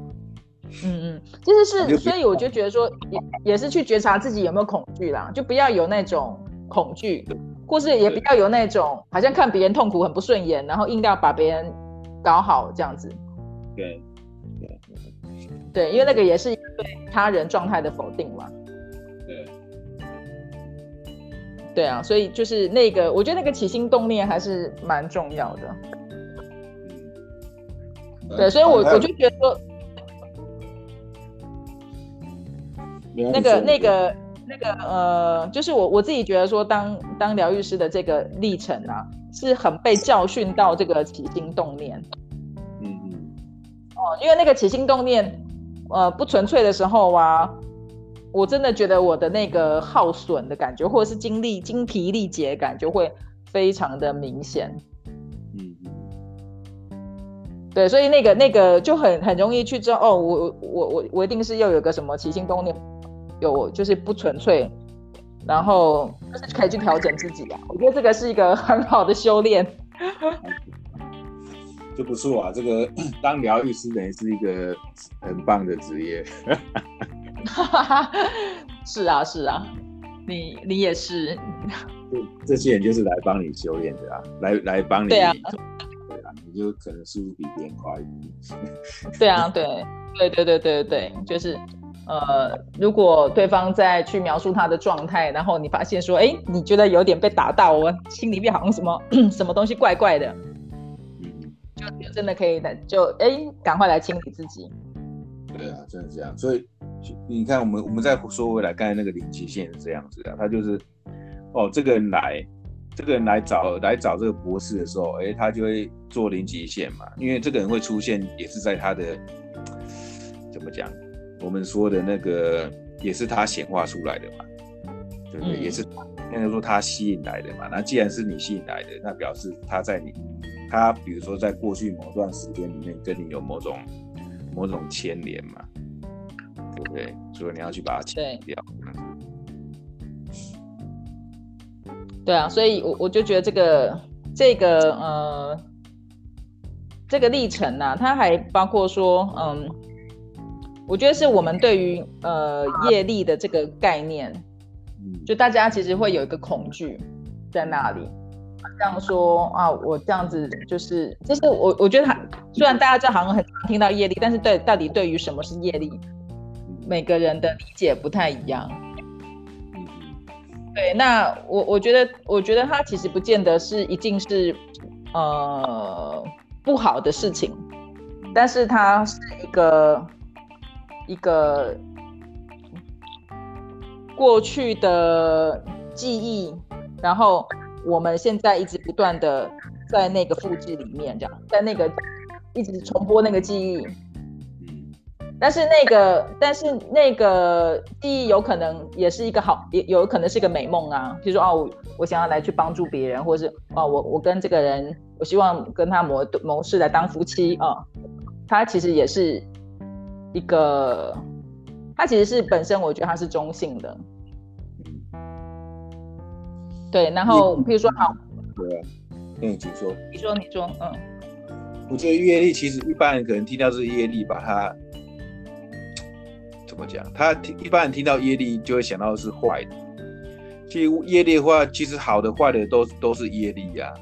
Speaker 2: 嗯嗯，其实是，所以我就觉得说，也也是去觉察自己有没有恐惧啦，就不要有那种恐惧，或是也不要有那种好像看别人痛苦很不顺眼，然后硬要把别人搞好这样子。
Speaker 1: 对
Speaker 2: 对对，因为那个也是对他人状态的否定嘛。对啊，所以就是那个，我觉得那个起心动念还是蛮重要的。对，所以我我就觉得说，那个那个那个呃，就是我我自己觉得说当，当当疗愈师的这个历程啊，是很被教训到这个起心动念。嗯嗯。哦，因为那个起心动念，呃，不纯粹的时候啊。我真的觉得我的那个耗损的感觉，或者是精力精疲力竭的感觉会非常的明显。嗯，对，所以那个那个就很很容易去知道哦，我我我我一定是又有个什么起心动念，有就是不纯粹，然后就是可以去调整自己啊。我觉得这个是一个很好的修炼，
Speaker 1: 就不错啊。这个 当疗愈师等于是一个很棒的职业。
Speaker 2: 是啊，是啊，你你也是，
Speaker 1: 这这些人就是来帮你修炼的啊，来来帮你，对啊，对啊，你就可能速度比别人快一点。
Speaker 2: 对啊，对，对对对对对，就是呃，如果对方在去描述他的状态，然后你发现说，哎，你觉得有点被打到，我心里面好像什么 什么东西怪怪的，就真的可以的，就哎，赶快来清理自己。
Speaker 1: 对啊，真的这样，所以。你看，我们我们再说回来，刚才那个零极限是这样子的，他就是，哦，这个人来，这个人来找来找这个博士的时候，哎，他就会做零极限嘛，因为这个人会出现，也是在他的怎么讲，我们说的那个也是他显化出来的嘛，对不对？嗯、也是应该说他吸引来的嘛。那既然是你吸引来的，那表示他在你，他比如说在过去某段时间里面跟你有某种某种牵连嘛。对不对？所以你要去把它清掉。
Speaker 2: 对啊，所以我我就觉得这个这个呃这个历程呢、啊，它还包括说，嗯，我觉得是我们对于呃业力的这个概念，就大家其实会有一个恐惧在那里，这样说啊，我这样子就是，就是我我觉得他虽然大家这好像很常听到业力，但是对到底对于什么是业力？每个人的理解不太一样，对，那我我觉得，我觉得它其实不见得是一定是呃不好的事情，但是它是一个一个过去的记忆，然后我们现在一直不断的在那个复制里面，这样在那个一直重播那个记忆。但是那个，但是那个第一有可能也是一个好，也有可能是一个美梦啊。比如说哦，我我想要来去帮助别人，或者是哦，我我跟这个人，我希望跟他谋谋事来当夫妻啊。他其实也是一个，他其实是本身我觉得他是中性的。对，然后比如说好，
Speaker 1: 对啊，嗯，请说。
Speaker 2: 你说，你说，嗯。
Speaker 1: 我觉得业力其实一般人可能听到是业力，把它。怎么讲？他听一般人听到业力就会想到是坏的。其实业力的话，其实好的、坏的都都是业力呀、啊。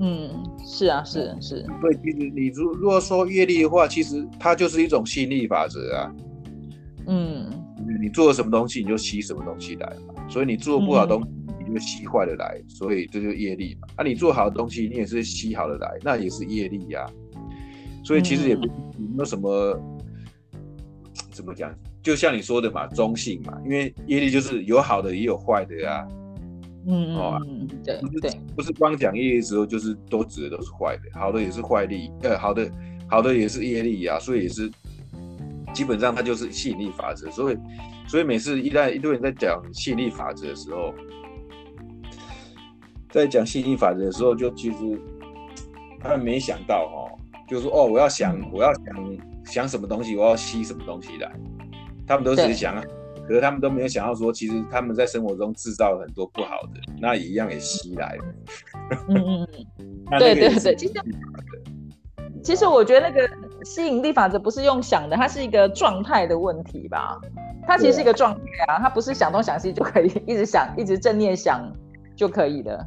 Speaker 2: 嗯，是啊，是是。
Speaker 1: 对，其实你如如果说业力的话，其实它就是一种吸引力法则啊。嗯，你做了什么东西，你就吸什么东西来嘛。所以你做不好东西，你就吸坏的来。所以这就是业力嘛。那、啊、你做好的东西，你也是吸好的来，那也是业力呀、啊。所以其实也不没有什么。怎么讲？就像你说的嘛，中性嘛，因为业力就是有好的也有坏的啊。
Speaker 2: 嗯嗯嗯，对对，
Speaker 1: 不是光讲业力的时候，就是都指的都是坏的，好的也是坏力，呃，好的好的也是业力啊，所以也是基本上它就是吸引力法则。所以所以每次一旦一堆人在讲吸引力法则的时候，在讲吸引力法则的时候，就其实他们没想到哦，就是说哦，我要想我要想想什么东西，我要吸什么东西来，他们都只是想啊。可是他们都没有想到说，其实他们在生活中制造了很多不好的，那也一样也吸来了。
Speaker 2: 嗯嗯嗯，对对对，其实其实我觉得那个吸引力法则不是用想的，它是一个状态的问题吧？它其实是一个状态啊，它不是想东想西就可以一直想，一直正念想就可以的。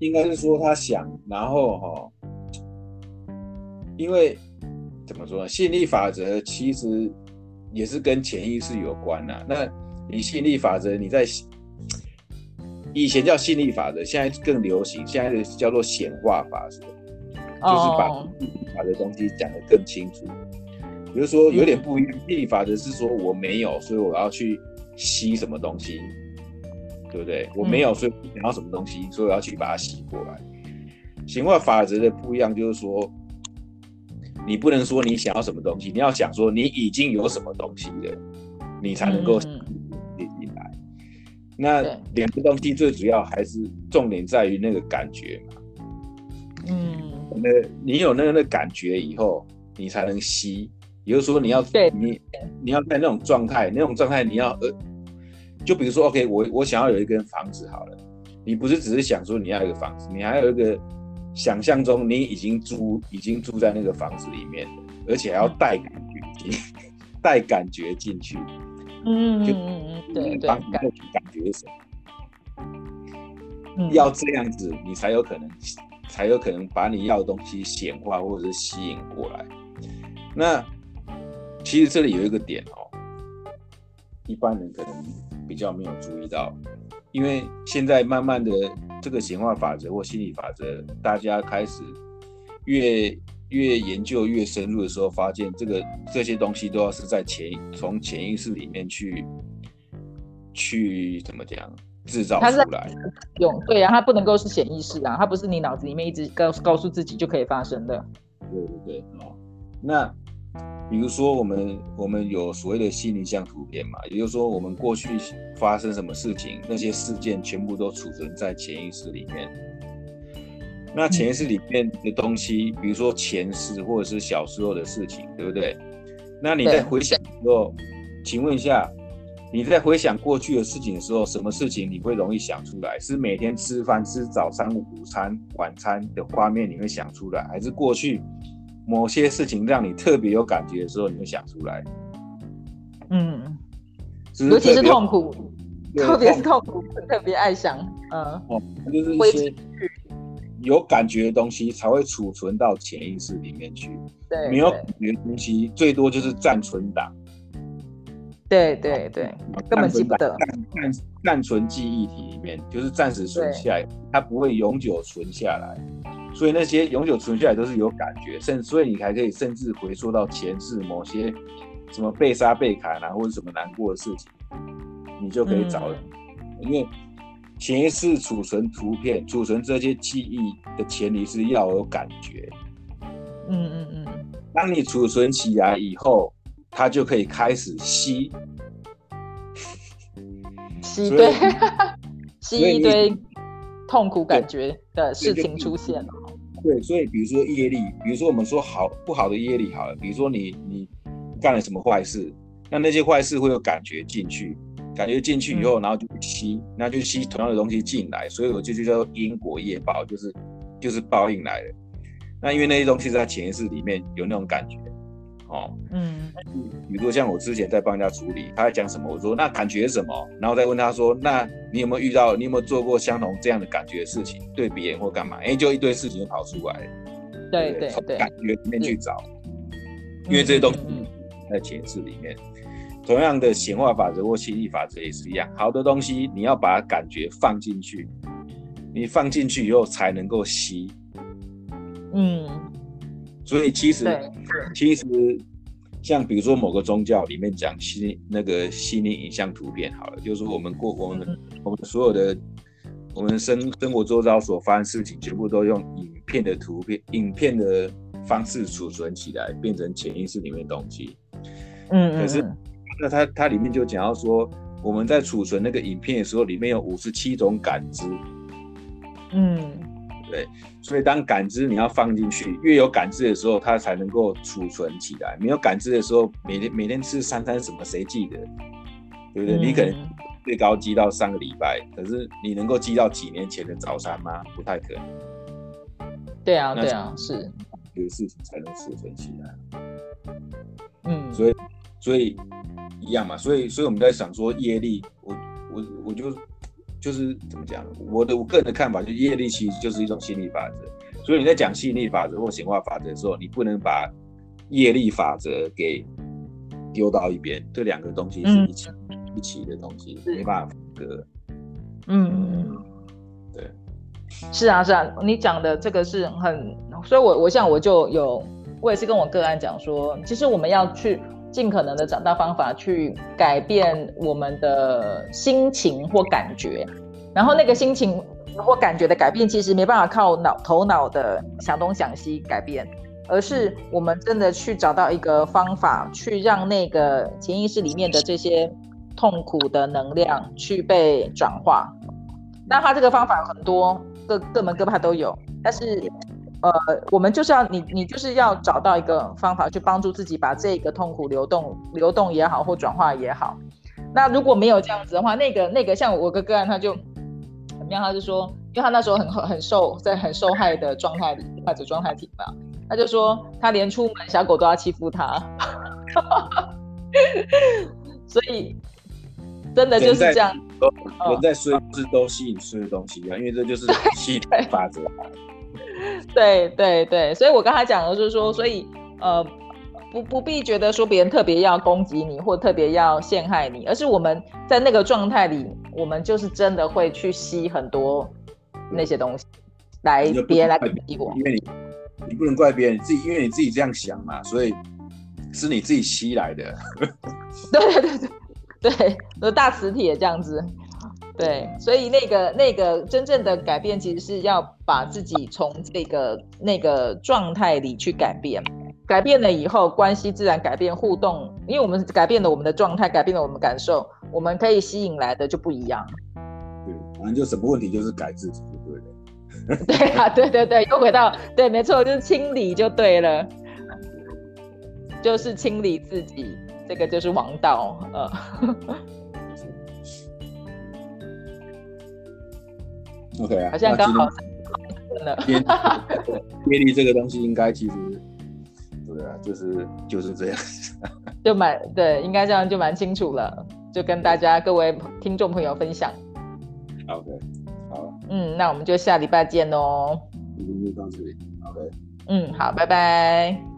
Speaker 1: 应该是说他想，然后哈、哦，因为怎么说呢？吸引力法则其实。也是跟潜意识有关呐、啊。那你吸引力法则，你在以前叫吸引力法则，现在更流行，现在的叫做显化法则，就是把把的东西讲得更清楚。比如说有点不一样，吸引力法则是说我没有，所以我要去吸什么东西，对不对？我没有，所以想要什么东西，所以我要去把它吸过来。显化法则的不一样就是说。你不能说你想要什么东西，你要想说你已经有什么东西了，你才能够吸进来。那两个东西最主要还是重点在于那个感觉嘛。嗯，那你有那个那感觉以后，你才能吸。也就是说，你要你你要在那种状态，那种状态你要呃，就比如说，OK，我我想要有一间房子好了，你不是只是想说你要一个房子，你还有一个。想象中你已经租，已经住在那个房子里面，而且还要带感觉进，带感觉进去。
Speaker 2: 嗯嗯嗯，对对，
Speaker 1: 感觉感觉什么？要这样子，你才有可能，才有可能把你要的东西显化或者是吸引过来。那其实这里有一个点哦，一般人可能比较没有注意到，因为现在慢慢的。这个显化法则或心理法则，大家开始越越研究越深入的时候，发现这个这些东西都要是在潜从潜意识里面去去怎么讲制造出来。
Speaker 2: 用对啊，它不能够是潜意识啊，它不是你脑子里面一直告告诉自己就可以发生的。
Speaker 1: 对对对，哦，那。比如说，我们我们有所谓的心灵像图片嘛，也就是说，我们过去发生什么事情，那些事件全部都储存在潜意识里面。那潜意识里面的东西，比如说前世或者是小时候的事情，对不对？那你在回想的时候，请问一下，你在回想过去的事情的时候，什么事情你会容易想出来？是每天吃饭吃早餐、午餐、晚餐的画面你会想出来，还是过去？某些事情让你特别有感觉的时候，你会想出来。
Speaker 2: 嗯，尤其是痛苦，特别是痛苦，特别爱想。嗯，
Speaker 1: 哦，就是一些有感觉的东西才会储存到潜意识里面去。对，没有感觉的东西，最多就是暂存档。
Speaker 2: 对对对，根本记不得。
Speaker 1: 暂暂存记忆体里面，就是暂时存下来，它不会永久存下来。所以那些永久存下来都是有感觉，甚所以你还可以甚至回溯到前世某些什么被杀被砍啊，或者什么难过的事情，你就可以找了。嗯、因为前一次储存图片、储存这些记忆的前提是要有感觉。
Speaker 2: 嗯嗯嗯。
Speaker 1: 当你储存起来以后，它就可以开始吸，
Speaker 2: 吸对，吸一堆痛苦感觉的事情出现了。
Speaker 1: 对，所以比如说业力，比如说我们说好不好的业力好了，比如说你你干了什么坏事，那那些坏事会有感觉进去，感觉进去以后，然后就吸，那就吸同样的东西进来，所以我就就叫因果业报，就是就是报应来了。那因为那些东西在潜意识里面有那种感觉。哦，嗯，比如说像我之前在帮人家处理，他在讲什么，我说那感觉是什么，然后再问他说，那你有没有遇到，你有没有做过相同这样的感觉的事情，对别人或干嘛？哎，就一堆事情就跑出来，
Speaker 2: 对对对，
Speaker 1: 从感觉里面去找，因为这些东西在潜意识里面。同样的显化法则或吸引力法则也是一样，好的东西你要把感觉放进去，你放进去以后才能够吸，嗯。所以其实，其实像比如说某个宗教里面讲心那个心灵影像图片，好了，就是说我们过我们我们所有的我们生生活周遭所发生事情，全部都用影片的图片、影片的方式储存起来，变成潜意识里面的东西。
Speaker 2: 嗯，
Speaker 1: 可是那它它里面就讲到说，我们在储存那个影片的时候，里面有五十七种感知。
Speaker 2: 嗯，
Speaker 1: 对，所以当感知你要放进去，越有感知的时候，它才能够储存起来。没有感知的时候，每天每天吃三餐什么，谁记得？对不对？嗯、你可能最高记到上个礼拜，可是你能够记到几年前的早餐吗？不太可能。
Speaker 2: 对啊，对啊，是
Speaker 1: 有事情才能储存起来。
Speaker 2: 嗯，
Speaker 1: 所以所以一样嘛，所以所以我们在想说业力，我我我就就是怎么讲？我的我个人的看法，就业力其实就是一种心理法则。所以你在讲吸引力法则或显化法则的时候，你不能把业力法则给丢到一边，这两个东西是一起、嗯、一起的东西，没办法分割。
Speaker 2: 嗯，
Speaker 1: 对，
Speaker 2: 是啊是啊，你讲的这个是很，所以我我像我就有。我也是跟我个案讲说，其实我们要去尽可能的找到方法去改变我们的心情或感觉，然后那个心情或感觉的改变，其实没办法靠脑头脑的想东想西改变，而是我们真的去找到一个方法，去让那个潜意识里面的这些痛苦的能量去被转化。那它这个方法很多，各各门各派都有，但是。呃，我们就是要你，你就是要找到一个方法去帮助自己把这个痛苦流动、流动也好，或转化也好。那如果没有这样子的话，那个那个像我个个案，他就怎么样，他就说，因为他那时候很很受在很受害的状态里，或者状态体嘛，他就说他连出门小狗都要欺负他，所以真的就是这样。
Speaker 1: 人在衰是都吸引吃的东西啊，因为这就是吸引法则。
Speaker 2: 对对对，所以我刚才讲的就是说，所以呃，不不必觉得说别人特别要攻击你，或特别要陷害你，而是我们在那个状态里，我们就是真的会去吸很多那些东西来别人来攻击我，
Speaker 1: 因为你你不能怪别人，你自己因为你自己这样想嘛，所以是你自己吸来的。
Speaker 2: 对对对对对，有大磁铁这样子。对，所以那个那个真正的改变，其实是要把自己从这个那个状态里去改变，改变了以后，关系自然改变，互动，因为我们改变了我们的状态，改变了我们的感受，我们可以吸引来的就不一样。
Speaker 1: 对，反正就什么问题就是改自己就对了。
Speaker 2: 对啊，对对对，又回到对，没错，就是清理就对了，就是清理自己，这个就是王道，呃。
Speaker 1: OK 啊，
Speaker 2: 好像刚好
Speaker 1: 了。业力这个东西应该其实，对啊，就是就是这样，
Speaker 2: 就蛮对，应该这样就蛮清楚了，就跟大家各位听众朋友分享。
Speaker 1: OK，好，
Speaker 2: 嗯，那我们就下礼拜见喽。
Speaker 1: 今天就到这里，OK。
Speaker 2: 嗯，好，拜拜。